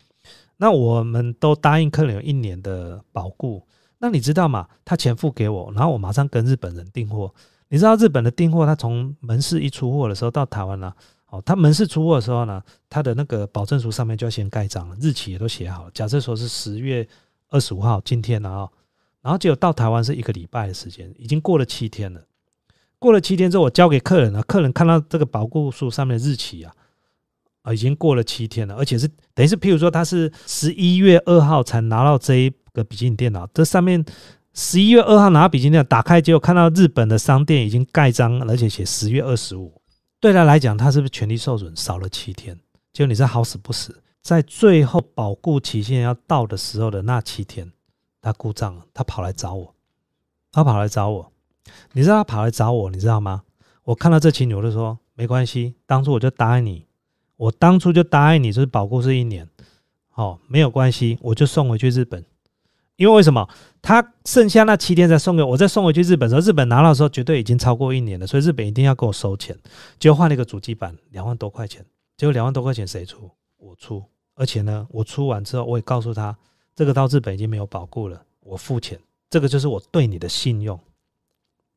那我们都答应客人有一年的保固。那你知道吗？他钱付给我，然后我马上跟日本人订货。你知道日本的订货，他从门市一出货的时候到台湾了，哦，他门市出货的时候呢，他的那个保证书上面就要先盖章了，日期也都写好了。假设说是十月二十五号，今天了啊，然后结果到台湾是一个礼拜的时间，已经过了七天了。过了七天之后，我交给客人了，客人看到这个保固书上面的日期啊，啊，已经过了七天了，而且是等于是，譬如说他是十一月二号才拿到这一。个笔记本电脑，这上面十一月二号拿到笔记本电脑打开，结果看到日本的商店已经盖章，而且写十月二十五。对他来讲，他是不是权利受损少了七天？结果你是好死不死，在最后保固期限要到的时候的那七天，他故障了，他跑来找我，他跑来找我。你知道他跑来找我，你知道吗？我看到这情景，我就说没关系，当初我就答应你，我当初就答应你，就是保固是一年，好，没有关系，我就送回去日本。因为为什么他剩下那七天再送给我，再送回去日本的时候，日本拿到的时候绝对已经超过一年了，所以日本一定要给我收钱。就换了一个主机板，两万多块钱。结果两万多块钱谁出？我出。而且呢，我出完之后，我也告诉他，这个到日本已经没有保固了，我付钱。这个就是我对你的信用。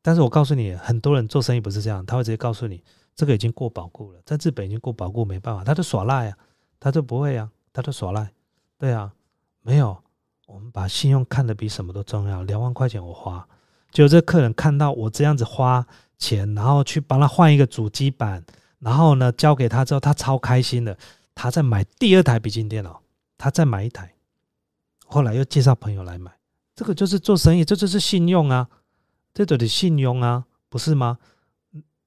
但是我告诉你，很多人做生意不是这样，他会直接告诉你，这个已经过保固了，在日本已经过保固，没办法，他就耍赖啊，他就不会啊，他就耍赖。对啊，没有。我们把信用看得比什么都重要。两万块钱我花，就这客人看到我这样子花钱，然后去帮他换一个主机板，然后呢交给他之后，他超开心的。他再买第二台笔记本电脑，他再买一台，后来又介绍朋友来买。这个就是做生意，这就是信用啊，这都得信用啊，不是吗？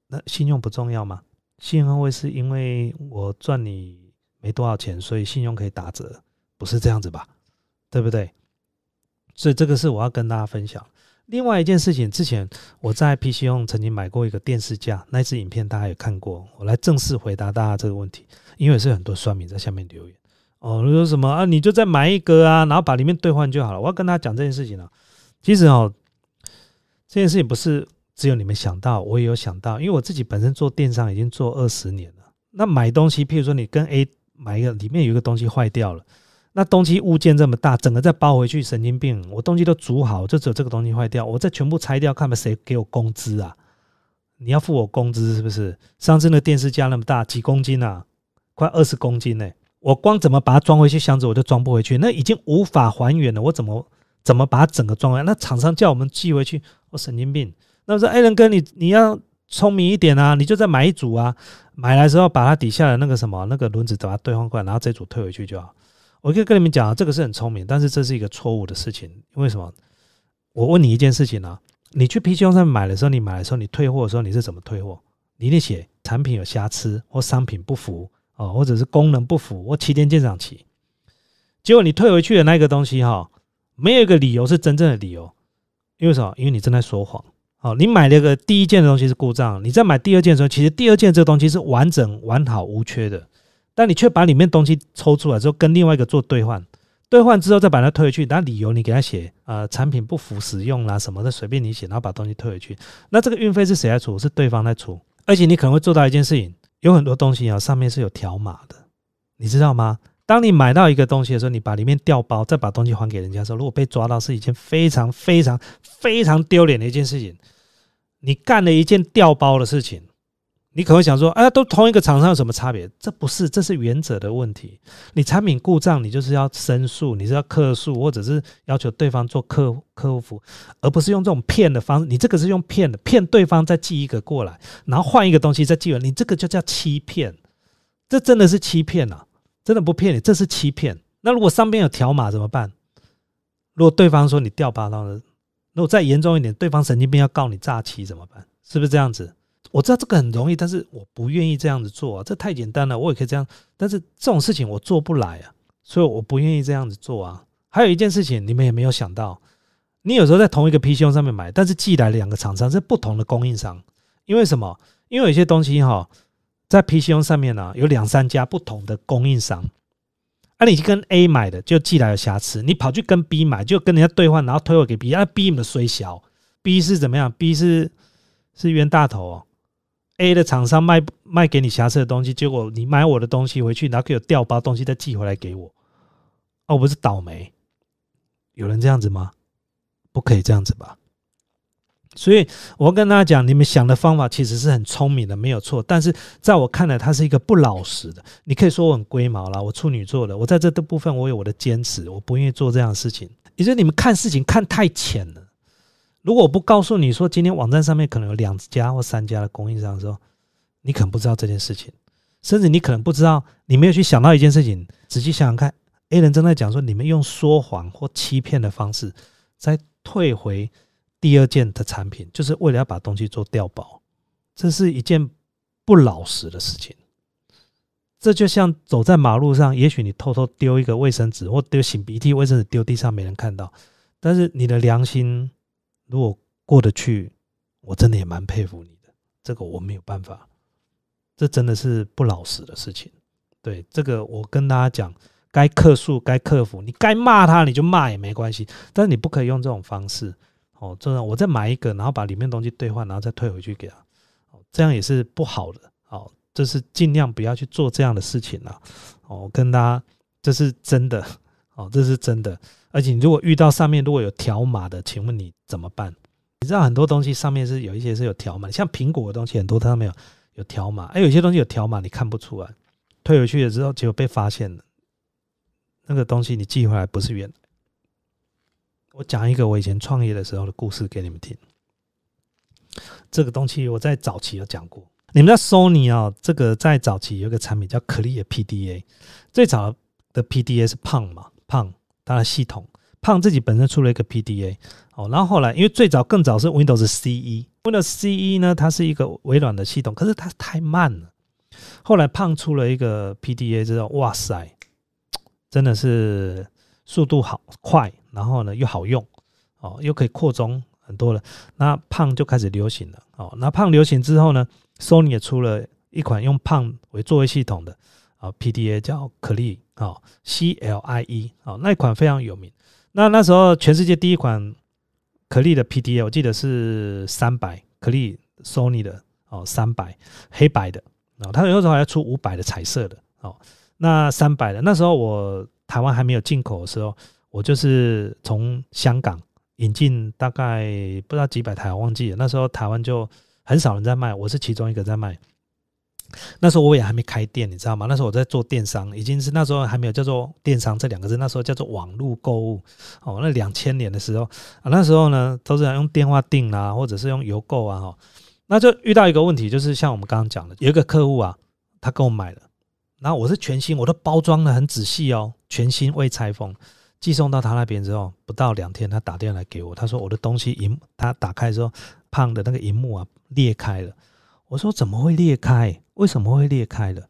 那信用不重要吗？信用会是因为我赚你没多少钱，所以信用可以打折，不是这样子吧？对不对？所以这个是我要跟大家分享。另外一件事情，之前我在 PC 用曾经买过一个电视架，那支影片大家也看过。我来正式回答大家这个问题，因为是很多酸民在下面留言哦，说什么啊，你就再买一个啊，然后把里面兑换就好了。我要跟大家讲这件事情啊，其实哦，这件事情不是只有你们想到，我也有想到，因为我自己本身做电商已经做二十年了。那买东西，譬如说你跟 A 买一个，里面有一个东西坏掉了。那东西物件这么大，整个再包回去，神经病！我东西都煮好，就只有这个东西坏掉，我再全部拆掉，看看谁给我工资啊？你要付我工资是不是？上次那电视架那么大，几公斤啊？快二十公斤呢！我光怎么把它装回去箱子，我就装不回去，那已经无法还原了。我怎么怎么把整个装回来？那厂商叫我们寄回去，我神经病！那我说，哎，仁哥，你你要聪明一点啊，你就再买一组啊，买来之后把它底下的那个什么那个轮子把它兑换过来，然后这组退回去就好。我可以跟你们讲啊，这个是很聪明，但是这是一个错误的事情。为什么？我问你一件事情啊，你去 PC 上面买的时候，你买的时候，你退货的时候，你是怎么退货？你得写产品有瑕疵或商品不符哦，或者是功能不符或七天鉴赏期。结果你退回去的那个东西哈，没有一个理由是真正的理由，因为什么？因为你正在说谎。哦，你买了个第一件的东西是故障，你再买第二件的时候，其实第二件这个东西是完整完好无缺的。但你却把里面东西抽出来之后，跟另外一个做兑换，兑换之后再把它退回去，那理由你给他写，呃，产品不符使用啦什么的，随便你写，然后把东西退回去。那这个运费是谁来出？是对方在出。而且你可能会做到一件事情，有很多东西啊，上面是有条码的，你知道吗？当你买到一个东西的时候，你把里面调包，再把东西还给人家的时候，如果被抓到，是一件非常非常非常丢脸的一件事情。你干了一件调包的事情。你可能想说，哎，都同一个厂商有什么差别？这不是，这是原则的问题。你产品故障，你就是要申诉，你是要客诉，或者是要求对方做客客服，而不是用这种骗的方式。你这个是用骗的，骗对方再寄一个过来，然后换一个东西再寄来，你这个就叫欺骗。这真的是欺骗啊！真的不骗你，这是欺骗。那如果上边有条码怎么办？如果对方说你掉八刀的，如果再严重一点，对方神经病要告你诈欺怎么办？是不是这样子？我知道这个很容易，但是我不愿意这样子做啊，这太简单了，我也可以这样，但是这种事情我做不来啊，所以我不愿意这样子做啊。还有一件事情，你们也没有想到，你有时候在同一个 PC 上面买，但是寄来两个厂商是不同的供应商，因为什么？因为有些东西哈，在 PC 上面呢有两三家不同的供应商，啊，你去跟 A 买的就寄来有瑕疵，你跑去跟 B 买就跟人家兑换，然后退货给 B，啊，B 的衰小，B 是怎么样？B 是是冤大头哦。A 的厂商卖卖给你瑕疵的东西，结果你买我的东西回去，然后给我调包东西再寄回来给我，哦，我不是倒霉。有人这样子吗？不可以这样子吧。所以我跟大家讲，你们想的方法其实是很聪明的，没有错。但是在我看来，它是一个不老实的。你可以说我很龟毛啦，我处女座的，我在这的部分我有我的坚持，我不愿意做这样的事情。也就是你们看事情看太浅了。如果我不告诉你说今天网站上面可能有两家或三家的供应商的时候，你可能不知道这件事情，甚至你可能不知道，你没有去想到一件事情。仔细想想看，A 人正在讲说，你们用说谎或欺骗的方式，再退回。第二件的产品，就是为了要把东西做掉包，这是一件不老实的事情。这就像走在马路上，也许你偷偷丢一个卫生纸或丢擤鼻涕卫生纸丢地上，没人看到，但是你的良心如果过得去，我真的也蛮佩服你的。这个我没有办法，这真的是不老实的事情。对这个，我跟大家讲，该克诉该克服，你该骂他你就骂也没关系，但是你不可以用这种方式。哦，这样我再买一个，然后把里面东西兑换，然后再退回去给他，哦，这样也是不好的。哦，这是尽量不要去做这样的事情了。哦，跟大家，这是真的。哦，这是真的。而且你，如果遇到上面如果有条码的，请问你怎么办？你知道很多东西上面是有一些是有条码，像苹果的东西很多它上面有有条码，哎，有些东西有条码你看不出来，退回去了之后结果被发现了，那个东西你寄回来不是原。我讲一个我以前创业的时候的故事给你们听。这个东西我在早期有讲过。你们在 Sony 啊，这个在早期有一个产品叫 Clear PDA，最早的 PDA 是胖嘛，胖它的系统，胖自己本身出了一个 PDA 哦，然后后来因为最早更早是 Windows CE，Windows CE 呢它是一个微软的系统，可是它太慢了。后来胖出了一个 PDA 之后，哇塞，真的是速度好快。然后呢，又好用，哦，又可以扩充很多了。那胖就开始流行了，哦，那胖流行之后呢，Sony 也出了一款用胖为作为系统的啊 PDA，叫 Clie，哦，C L I E，哦，那一款非常有名。那那时候全世界第一款可丽的 PDA，我记得是三百，可丽 Sony 的哦，三百黑白的，哦，它有时候还要出五百的彩色的，哦，那三百的那时候我台湾还没有进口的时候。我就是从香港引进，大概不知道几百台，我忘记了。那时候台湾就很少人在卖，我是其中一个在卖。那时候我也还没开店，你知道吗？那时候我在做电商，已经是那时候还没有叫做电商这两个字，那时候叫做网络购物。哦，那两千年的时候啊，那时候呢都是要用电话订啊，或者是用邮购啊，哈。那就遇到一个问题，就是像我们刚刚讲的，有一个客户啊，他跟我买了，然后我是全新，我都包装的很仔细哦，全新未拆封。寄送到他那边之后，不到两天，他打电话来给我，他说我的东西荧，他打开之后，胖的那个荧幕啊裂开了。我说怎么会裂开？为什么会裂开了？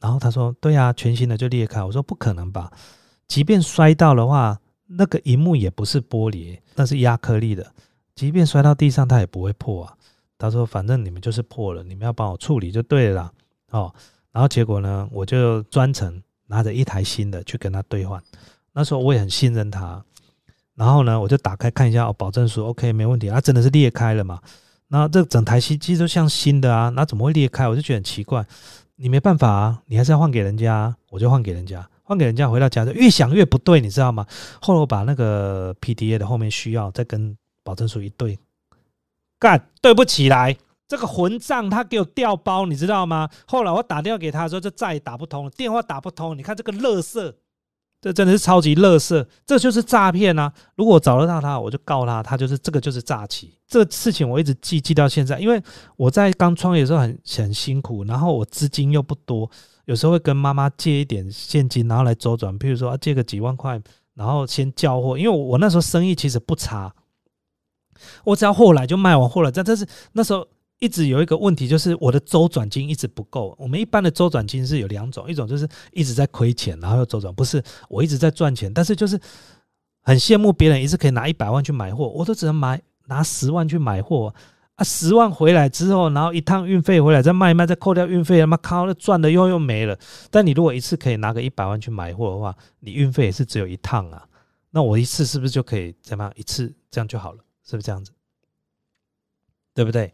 然后他说对啊，全新的就裂开。我说不可能吧？即便摔到的话，那个荧幕也不是玻璃，那是亚克力的，即便摔到地上，它也不会破啊。他说反正你们就是破了，你们要帮我处理就对了啦哦。然后结果呢，我就专程拿着一台新的去跟他兑换。那时候我也很信任他，然后呢，我就打开看一下，哦，保证书 OK 没问题，啊，真的是裂开了嘛？那这整台机器都像新的啊，那怎么会裂开？我就觉得很奇怪。你没办法啊，你还是要换给人家，我就换给人家，换给人家回到家就越想越不对，你知道吗？后来我把那个 PDA 的后面需要再跟保证书一对，干对不起来，这个混账他给我调包，你知道吗？后来我打电话给他说，就再也打不通了，电话打不通，你看这个乐色。这真的是超级乐色，这就是诈骗啊！如果我找得到他，我就告他，他就是这个就是诈欺。这事情我一直记记到现在，因为我在刚创业的时候很很辛苦，然后我资金又不多，有时候会跟妈妈借一点现金，然后来周转，比如说借个几万块，然后先交货，因为我那时候生意其实不差，我只要货来就卖完货了。但这是那时候。一直有一个问题，就是我的周转金一直不够。我们一般的周转金是有两种，一种就是一直在亏钱，然后又周转；不是我一直在赚钱，但是就是很羡慕别人一次可以拿一百万去买货，我都只能买拿十万去买货啊！十万回来之后，然后一趟运费回来再卖一卖，再扣掉运费，他妈靠，赚的又又没了。但你如果一次可以拿个一百万去买货的话，你运费也是只有一趟啊。那我一次是不是就可以怎么样？一次这样就好了，是不是这样子？对不对？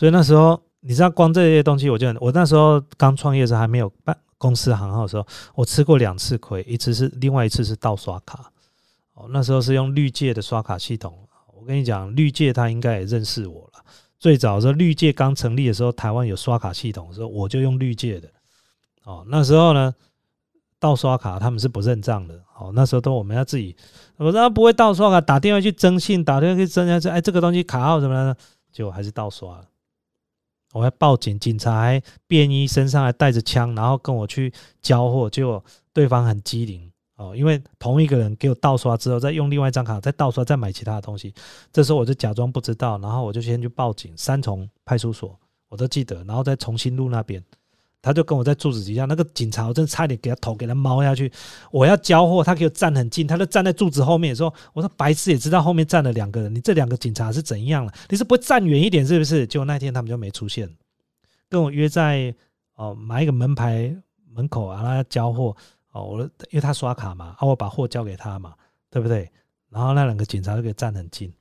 所以那时候你知道，光这些东西，我就我那时候刚创业时候还没有办公司行号的时候，我吃过两次亏，一次是另外一次是盗刷卡。哦，那时候是用绿界的刷卡系统。我跟你讲，绿界他应该也认识我了。最早时绿界刚成立的时候，台湾有刷卡系统的时候，我就用绿界的。哦，那时候呢，盗刷卡他们是不认账的。哦，那时候都我们要自己，我说不会盗刷卡，打电话去征信，打电话去征信，哎，这个东西卡号什么的，结果还是盗刷了。我要报警，警察还便衣，身上还带着枪，然后跟我去交货，结果对方很机灵。哦，因为同一个人给我盗刷之后，再用另外一张卡再盗刷，再买其他的东西。这时候我就假装不知道，然后我就先去报警，三重派出所我都记得，然后再重新录那边，他就跟我在柱子底下，那个警察我真差点给他头给他猫下去。我要交货，他给我站很近，他就站在柱子后面说：“我说白痴也知道后面站了两个人，你这两个警察是怎样了？你是不会站远一点是不是？”结果那天他们就没出现，跟我约在哦买一个门牌门口啊，他交货。哦，我因为他刷卡嘛，啊，我把货交给他嘛，对不对？然后那两个警察就给站很近，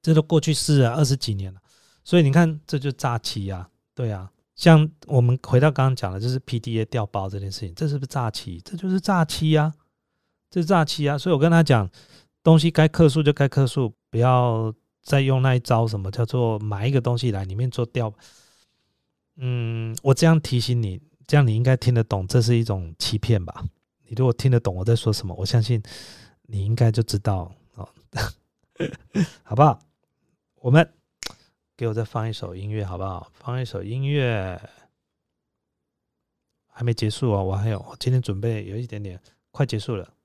这都过去式啊，二十几年了，所以你看，这就诈欺啊，对啊。像我们回到刚刚讲的，就是 PDA 调包这件事情，这是不是诈欺？这就是诈欺啊，这是诈欺啊。所以我跟他讲，东西该克数就该克数，不要再用那一招，什么叫做买一个东西来里面做调。嗯，我这样提醒你。这样你应该听得懂，这是一种欺骗吧？你如果听得懂我在说什么，我相信你应该就知道哦，好不好？我们给我再放一首音乐，好不好？放一首音乐，还没结束啊，我还有，我今天准备有一点点，快结束了。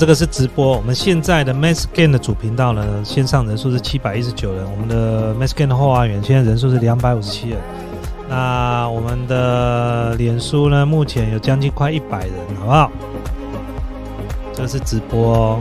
这个是直播。我们现在的 Mass Gain 的主频道呢，线上人数是七百一十九人。我们的 Mass Gain 的后花园现在人数是两百五十七人。那我们的脸书呢，目前有将近快一百人，好不好？这个是直播。哦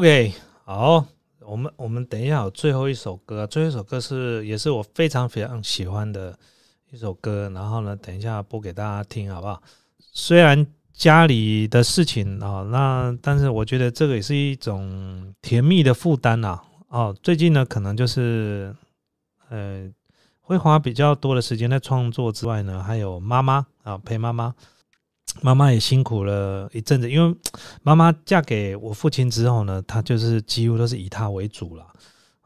OK，好，我们我们等一下有最后一首歌，最后一首歌是也是我非常非常喜欢的一首歌，然后呢，等一下播给大家听，好不好？虽然家里的事情啊，那但是我觉得这个也是一种甜蜜的负担呐。哦，最近呢，可能就是呃，会花比较多的时间在创作之外呢，还有妈妈啊，陪妈妈。妈妈也辛苦了一阵子，因为妈妈嫁给我父亲之后呢，她就是几乎都是以他为主了。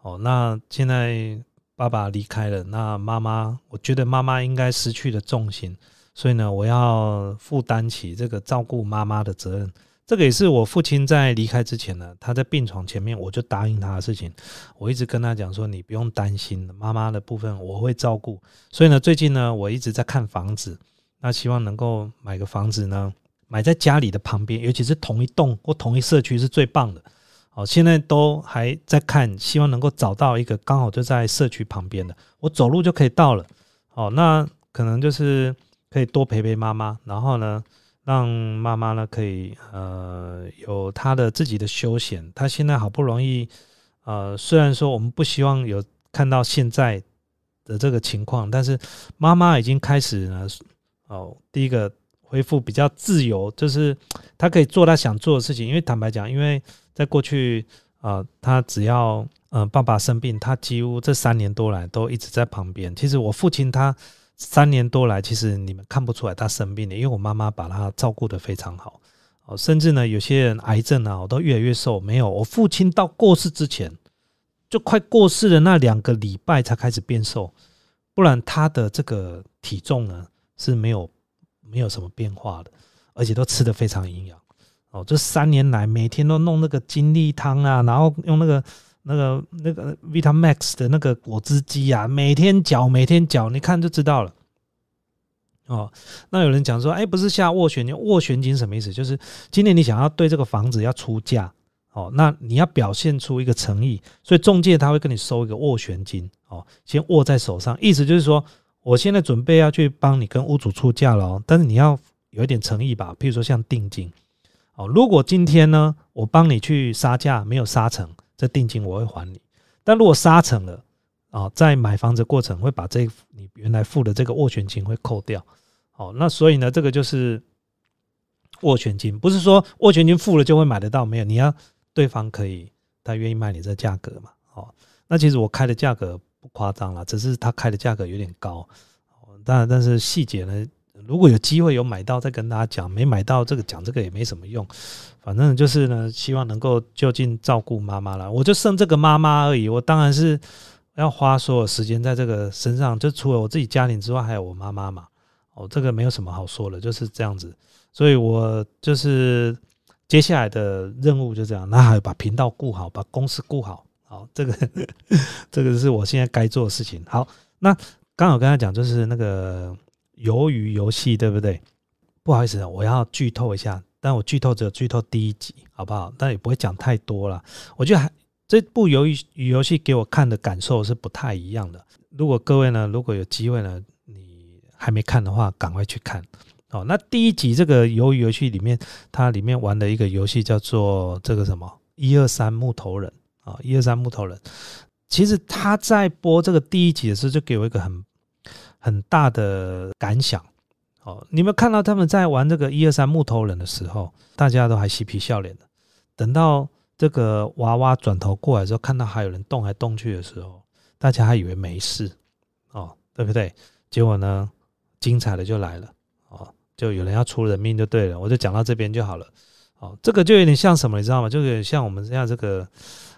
哦，那现在爸爸离开了，那妈妈，我觉得妈妈应该失去了重心，所以呢，我要负担起这个照顾妈妈的责任。这个也是我父亲在离开之前呢，他在病床前面，我就答应他的事情。我一直跟他讲说，你不用担心，妈妈的部分我会照顾。所以呢，最近呢，我一直在看房子，那希望能够买个房子呢，买在家里的旁边，尤其是同一栋或同一社区是最棒的。哦，现在都还在看，希望能够找到一个刚好就在社区旁边的，我走路就可以到了。哦，那可能就是可以多陪陪妈妈，然后呢，让妈妈呢可以呃有她的自己的休闲。她现在好不容易，呃，虽然说我们不希望有看到现在的这个情况，但是妈妈已经开始呢，哦，第一个恢复比较自由，就是他可以做他想做的事情。因为坦白讲，因为在过去，啊，他只要呃爸爸生病，他几乎这三年多来都一直在旁边。其实我父亲他三年多来，其实你们看不出来他生病的，因为我妈妈把他照顾的非常好。哦，甚至呢，有些人癌症啊，我都越来越瘦。没有，我父亲到过世之前，就快过世的那两个礼拜才开始变瘦，不然他的这个体重呢是没有没有什么变化的，而且都吃的非常营养。哦，这三年来每天都弄那个金力汤啊，然后用那个那个那个 Vitamax 的那个果汁机啊，每天搅，每天搅，你看就知道了。哦，那有人讲说，哎，不是下斡旋金，斡旋金什么意思？就是今年你想要对这个房子要出价，哦，那你要表现出一个诚意，所以中介他会跟你收一个斡旋金，哦，先握在手上，意思就是说，我现在准备要去帮你跟屋主出价了，但是你要有一点诚意吧，譬如说像定金。哦，如果今天呢，我帮你去杀价没有杀成，这定金我会还你。但如果杀成了，哦，在买房子过程会把这你原来付的这个斡旋金会扣掉。哦，那所以呢，这个就是斡旋金，不是说斡旋金付了就会买得到，没有，你要对方可以他愿意卖你这价格嘛。哦，那其实我开的价格不夸张了，只是他开的价格有点高。哦，但但是细节呢？如果有机会有买到，再跟大家讲；没买到，这个讲这个也没什么用。反正就是呢，希望能够就近照顾妈妈了。我就剩这个妈妈而已，我当然是要花所有时间在这个身上。就除了我自己家庭之外，还有我妈妈嘛。哦，这个没有什么好说的，就是这样子。所以我就是接下来的任务就这样，那还有把频道顾好，把公司顾好。好，这个这个是我现在该做的事情。好，那刚好跟他讲，就是那个。鱿鱼游戏对不对？不好意思，我要剧透一下，但我剧透只有剧透第一集，好不好？但也不会讲太多了。我觉得还这部鱿鱼游戏给我看的感受是不太一样的。如果各位呢，如果有机会呢，你还没看的话，赶快去看。哦，那第一集这个鱿鱼游戏里面，它里面玩的一个游戏叫做这个什么一二三木头人啊，一二三木头人。其实他在播这个第一集的时候，就给我一个很。很大的感想哦！你们看到他们在玩这个一二三木头人的时候，大家都还嬉皮笑脸的。等到这个娃娃转头过来之后，看到还有人动来动去的时候，大家还以为没事哦，对不对？结果呢，精彩的就来了哦，就有人要出人命就对了。我就讲到这边就好了哦。这个就有点像什么，你知道吗？就有点像我们这样这个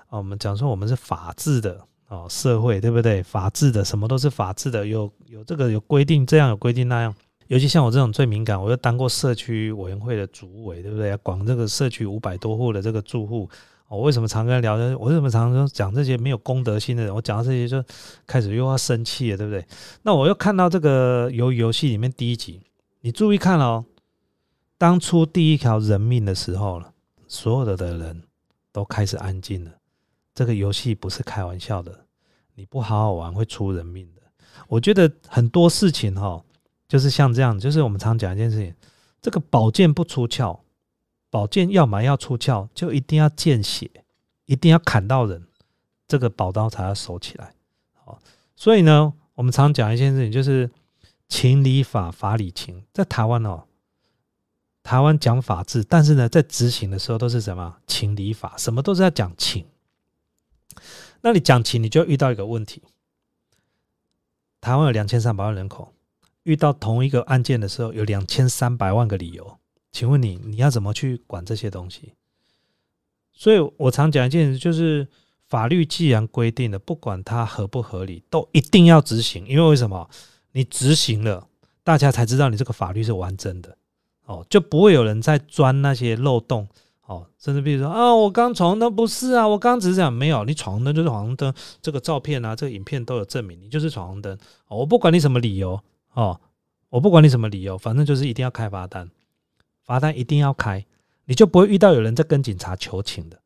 啊我们讲说我们是法治的。哦，社会对不对？法治的什么都是法治的，有有这个有规定，这样有规定那样。尤其像我这种最敏感，我又当过社区委员会的主委，对不对？管这个社区五百多户的这个住户，我为什么常跟他聊？我为什么常常讲这些没有公德心的人？我讲到这些就开始又要生气了，对不对？那我又看到这个游游戏里面第一集，你注意看哦，当初第一条人命的时候了，所有的的人都开始安静了。这个游戏不是开玩笑的，你不好好玩会出人命的。我觉得很多事情哈，就是像这样，就是我们常讲一件事情：这个宝剑不出鞘，宝剑要么要出鞘，就一定要见血，一定要砍到人，这个宝刀才要收起来。好，所以呢，我们常讲一件事情，就是情理法，法理情，在台湾哦，台湾讲法治，但是呢，在执行的时候都是什么情理法，什么都是要讲情。那你讲情，你就遇到一个问题：台湾有两千三百万人口，遇到同一个案件的时候，有两千三百万个理由。请问你，你要怎么去管这些东西？所以我常讲一件事，就是法律既然规定了，不管它合不合理，都一定要执行。因为为什么？你执行了，大家才知道你这个法律是完整的哦，就不会有人在钻那些漏洞哦。甚至比如说啊，我刚闯红灯，不是啊，我刚只是讲没有，你闯红灯就是闯红灯，这个照片啊，这个影片都有证明，你就是闯红灯。我不管你什么理由哦，我不管你什么理由，反正就是一定要开罚单，罚单一定要开，你就不会遇到有人在跟警察求情的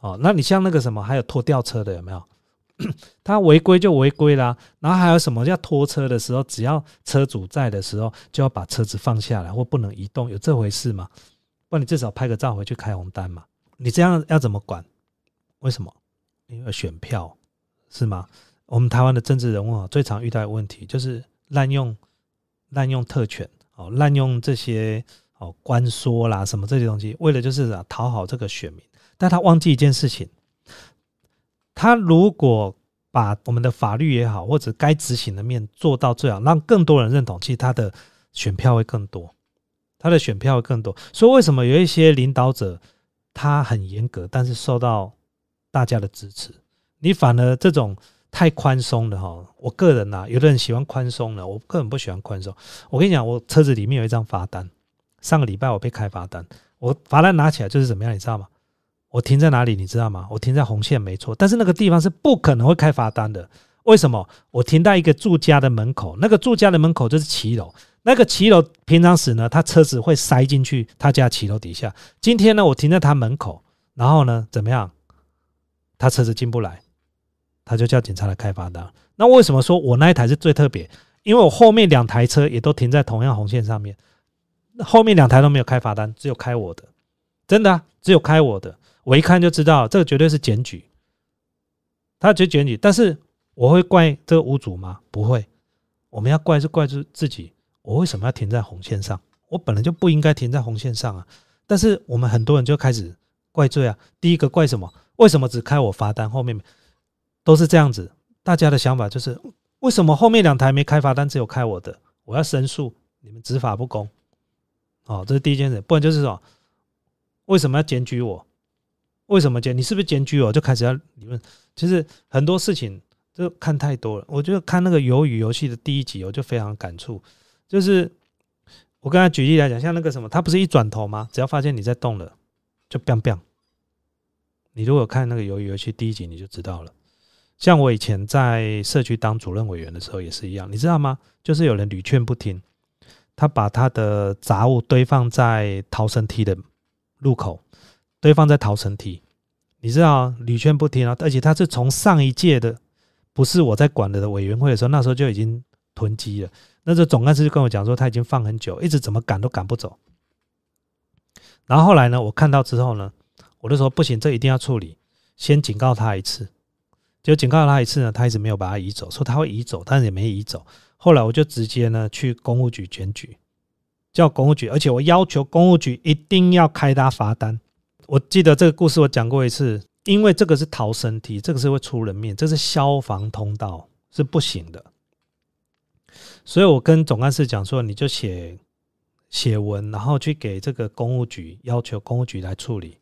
哦。那你像那个什么，还有拖吊车的有没有？他违规就违规啦，然后还有什么叫拖车的时候，只要车主在的时候，就要把车子放下来或不能移动，有这回事吗？不然你至少拍个照回去开红单嘛。你这样要怎么管？为什么？因为选票是吗？我们台湾的政治人物啊，最常遇到的问题就是滥用滥用特权哦，滥用这些哦官说啦什么这些东西，为了就是啊讨好这个选民，但他忘记一件事情。他如果把我们的法律也好，或者该执行的面做到最好，让更多人认同，其实他的选票会更多，他的选票更多。所以为什么有一些领导者他很严格，但是受到大家的支持？你反而这种太宽松的哈，我个人呐，有的人喜欢宽松的，我个人不喜欢宽松。我跟你讲，我车子里面有一张罚单，上个礼拜我被开罚单，我罚单拿起来就是怎么样，你知道吗？我停在哪里，你知道吗？我停在红线没错，但是那个地方是不可能会开罚单的。为什么？我停在一个住家的门口，那个住家的门口就是骑楼，那个骑楼平常时呢，他车子会塞进去他家骑楼底下。今天呢，我停在他门口，然后呢，怎么样？他车子进不来，他就叫警察来开罚单。那为什么说我那一台是最特别？因为我后面两台车也都停在同样红线上面，后面两台都没有开罚单，只有开我的，真的，只有开我的。我一看就知道，这个绝对是检举，他就检举。但是我会怪这个屋主吗？不会，我们要怪是怪自自己。我为什么要停在红线上？我本来就不应该停在红线上啊！但是我们很多人就开始怪罪啊。第一个怪什么？为什么只开我罚单？后面都是这样子。大家的想法就是，为什么后面两台没开罚单，只有开我的？我要申诉，你们执法不公。哦，这是第一件事。不然就是说，为什么要检举我？为什么检？你是不是检举我？就开始要理论。其实很多事情就看太多了。我觉得看那个鱿鱼游戏的第一集，我就非常感触。就是我刚才举例来讲，像那个什么，他不是一转头吗？只要发现你在动了，就 biang biang。你如果看那个鱿鱼游戏第一集，你就知道了。像我以前在社区当主任委员的时候也是一样，你知道吗？就是有人屡劝不听，他把他的杂物堆放在逃生梯的入口。堆放在逃生梯，你知道屡劝不听啊！而且他是从上一届的，不是我在管的委员会的时候，那时候就已经囤积了。那时候总干事就跟我讲说，他已经放很久，一直怎么赶都赶不走。然后后来呢，我看到之后呢，我就说不行，这一定要处理，先警告他一次。就警告他一次呢，他一直没有把它移走，说他会移走，但是也没移走。后来我就直接呢去公务局检举，叫公务局，而且我要求公务局一定要开他罚单。我记得这个故事我讲过一次，因为这个是逃生梯，这个是会出人命，这是消防通道是不行的，所以我跟总干事讲说，你就写写文，然后去给这个公务局要求公务局来处理。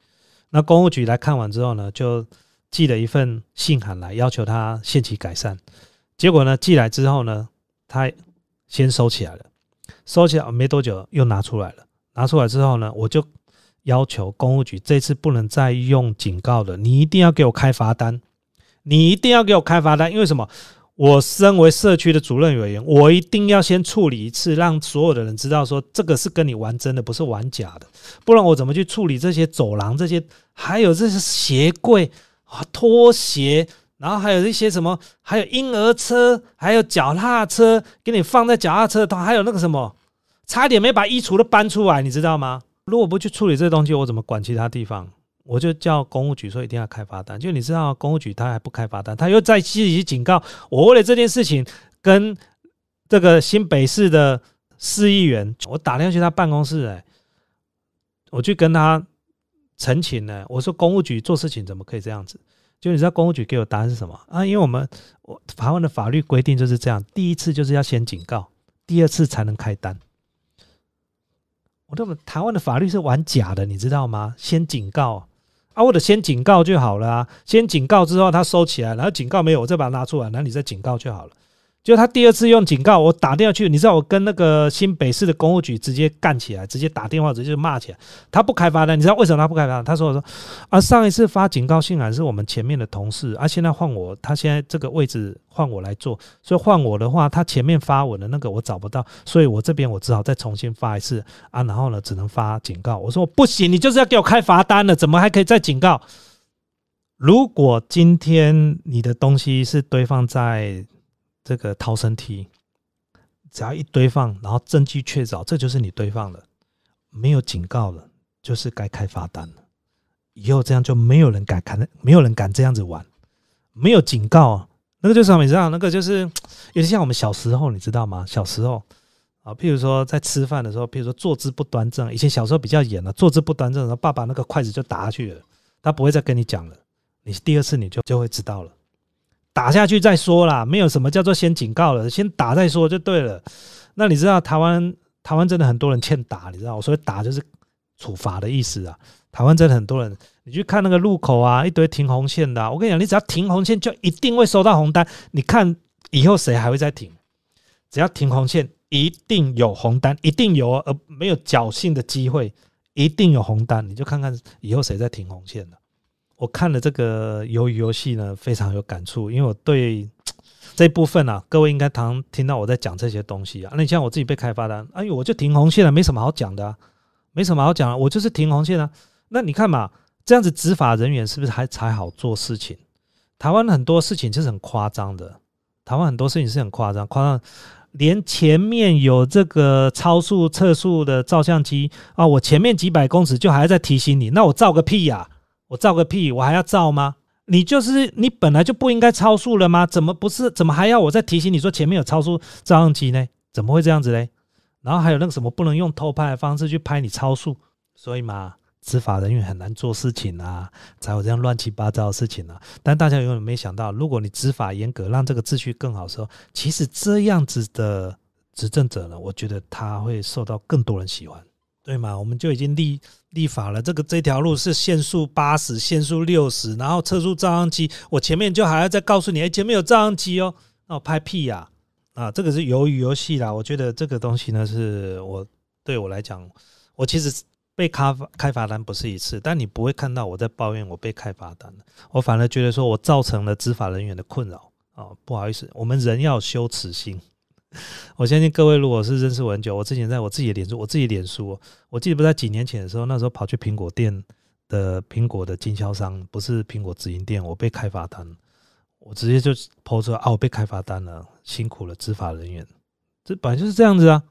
那公务局来看完之后呢，就寄了一份信函来要求他限期改善。结果呢，寄来之后呢，他先收起来了，收起来没多久又拿出来了，拿出来之后呢，我就。要求公务局这次不能再用警告了，你一定要给我开罚单，你一定要给我开罚单，因为什么？我身为社区的主任委员，我一定要先处理一次，让所有的人知道说这个是跟你玩真的，不是玩假的，不然我怎么去处理这些走廊、这些还有这些鞋柜啊、拖鞋，然后还有一些什么，还有婴儿车，还有脚踏车，给你放在脚踏车头，还有那个什么，差点没把衣橱都搬出来，你知道吗？如果不去处理这些东西，我怎么管其他地方？我就叫公务局说一定要开罚单。就你知道，公务局他还不开罚单，他又在积极警告我。为了这件事情跟这个新北市的市议员，我打电话去他办公室，哎，我去跟他陈情呢。我说公务局做事情怎么可以这样子？就你知道公务局给我答案是什么啊？因为我们我台湾的法律规定就是这样，第一次就是要先警告，第二次才能开单。我这么台湾的法律是玩假的，你知道吗？先警告啊，或者先警告就好了啊。先警告之后他收起来，然后警告没有，我再把它拉出来，然后你再警告就好了。就他第二次用警告，我打电话去，你知道我跟那个新北市的公务局直接干起来，直接打电话直接骂起来。他不开发单，你知道为什么他不开发单？他说：“我说啊，上一次发警告信函是我们前面的同事，啊，现在换我，他现在这个位置换我来做，所以换我的话，他前面发文的那个我找不到，所以我这边我只好再重新发一次啊，然后呢，只能发警告。我说不行，你就是要给我开罚单了，怎么还可以再警告？如果今天你的东西是堆放在……这个逃生梯，只要一堆放，然后证据确凿，这就是你堆放了，没有警告了，就是该开罚单了。以后这样就没有人敢看，没有人敢这样子玩。没有警告，那个就是什么？你知道，那个就是有点像我们小时候，你知道吗？小时候啊，譬如说在吃饭的时候，譬如说坐姿不端正，以前小时候比较严了，坐姿不端正，然后爸爸那个筷子就打下去了，他不会再跟你讲了，你第二次你就就会知道了。打下去再说啦，没有什么叫做先警告了，先打再说就对了。那你知道台湾台湾真的很多人欠打，你知道所以打就是处罚的意思啊。台湾真的很多人，你去看那个路口啊，一堆停红线的，我跟你讲，你只要停红线就一定会收到红单。你看以后谁还会再停？只要停红线，一定有红单，一定有，而没有侥幸的机会，一定有红单。你就看看以后谁在停红线了。我看了这个鱿鱼游戏呢，非常有感触，因为我对 这部分啊，各位应该常听到我在讲这些东西啊。那你像我自己被开发的，哎呦，我就停红线了，没什么好讲的，没什么好讲，我就是停红线啊。那你看嘛，这样子执法人员是不是还才好做事情？台湾很多事情就是很夸张的，台湾很多事情是很夸张，夸张连前面有这个超速测速的照相机啊，我前面几百公尺就还在提醒你，那我照个屁呀！我照个屁！我还要照吗？你就是你本来就不应该超速了吗？怎么不是？怎么还要我再提醒你说前面有超速照相机呢？怎么会这样子嘞？然后还有那个什么不能用偷拍的方式去拍你超速，所以嘛，执法人员很难做事情啊，才有这样乱七八糟的事情啊。但大家永远没想到，如果你执法严格，让这个秩序更好的时候，其实这样子的执政者呢，我觉得他会受到更多人喜欢。对嘛？我们就已经立立法了。这个这条路是限速八十，限速六十，然后测速照相机，我前面就还要再告诉你，哎，前面有照相机哦。那我拍屁呀！啊，这个是鱿鱼游戏啦。我觉得这个东西呢，是我对我来讲，我其实被开开罚单不是一次，但你不会看到我在抱怨我被开罚单我反而觉得说我造成了执法人员的困扰啊。不好意思，我们人要羞耻心。我相信各位，如果是认识我很久，我之前在我自己的脸书，我自己脸书，我记得不在几年前的时候，那时候跑去苹果店的苹果的经销商，不是苹果直营店，我被开罚单，我直接就抛出来啊，我被开罚单了，辛苦了执法人员，这本来就是这样子啊。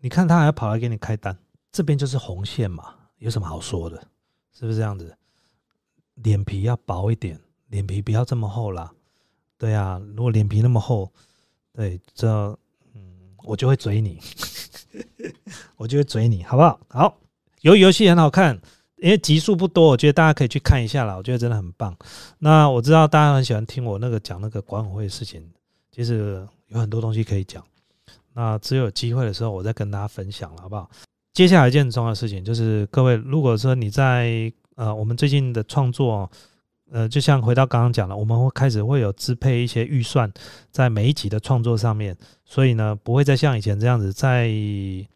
你看他还要跑来给你开单，这边就是红线嘛，有什么好说的？是不是这样子？脸皮要薄一点，脸皮不要这么厚啦。对啊，如果脸皮那么厚。对，这嗯，我就会追你，我就会追你，好不好？好，游游戏很好看，因为集数不多，我觉得大家可以去看一下啦。我觉得真的很棒。那我知道大家很喜欢听我那个讲那个管委会的事情，其实有很多东西可以讲。那只有机会的时候，我再跟大家分享了，好不好？接下来一件很重要的事情就是，各位如果说你在呃，我们最近的创作。呃，就像回到刚刚讲了，我们会开始会有支配一些预算在每一集的创作上面，所以呢，不会再像以前这样子。在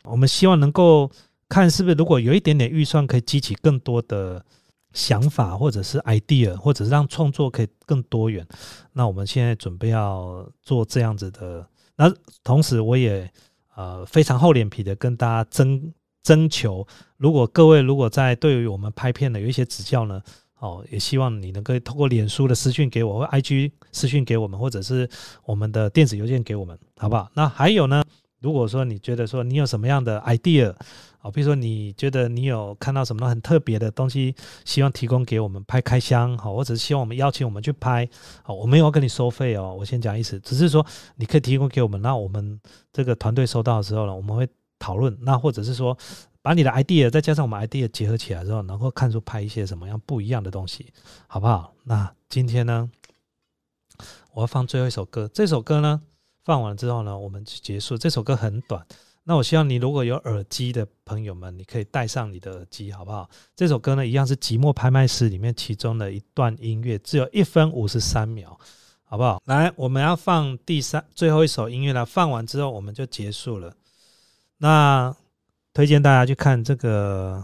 我们希望能够看是不是如果有一点点预算，可以激起更多的想法，或者是 idea，或者是让创作可以更多元。那我们现在准备要做这样子的。那同时，我也呃非常厚脸皮的跟大家征征求，如果各位如果在对于我们拍片的有一些指教呢？哦，也希望你能够透过脸书的私讯给我，或 IG 私讯给我们，或者是我们的电子邮件给我们，好不好？那还有呢，如果说你觉得说你有什么样的 idea 啊，比如说你觉得你有看到什么很特别的东西，希望提供给我们拍开箱，好，或者是希望我们邀请我们去拍，好，我没有要跟你收费哦，我先讲意思，只是说你可以提供给我们，那我们这个团队收到的时候呢，我们会讨论，那或者是说把你的 idea 再加上我们 idea 结合起来之后，能够看出拍一些什么样不一样的东西，好不好？那今天呢，我要放最后一首歌，这首歌呢。放完之后呢，我们就结束。这首歌很短，那我希望你如果有耳机的朋友们，你可以戴上你的耳机，好不好？这首歌呢，一样是《寂寞拍卖师》里面其中的一段音乐，只有一分五十三秒，好不好？来，我们要放第三最后一首音乐了。放完之后，我们就结束了。那推荐大家去看这个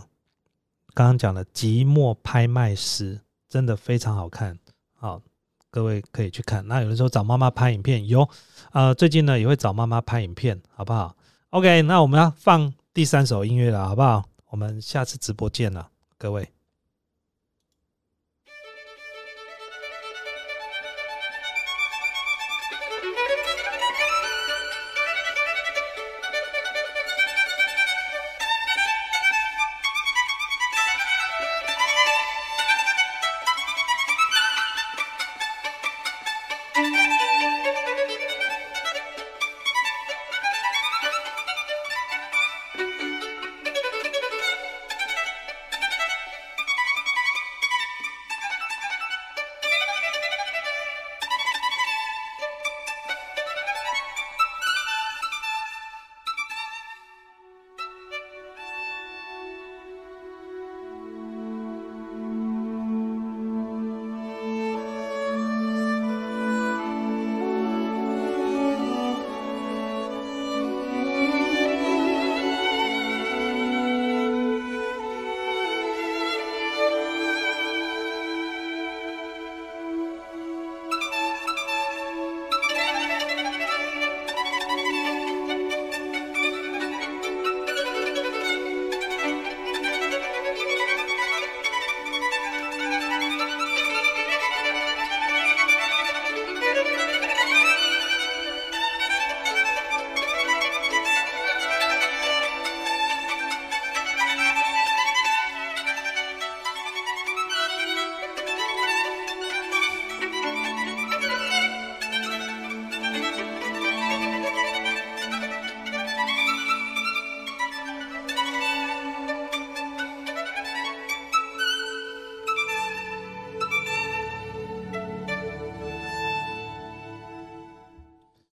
刚刚讲的《即墨拍卖师》，真的非常好看，好。各位可以去看，那有人说找妈妈拍影片有，呃，最近呢也会找妈妈拍影片，好不好？OK，那我们要放第三首音乐了，好不好？我们下次直播见了，各位。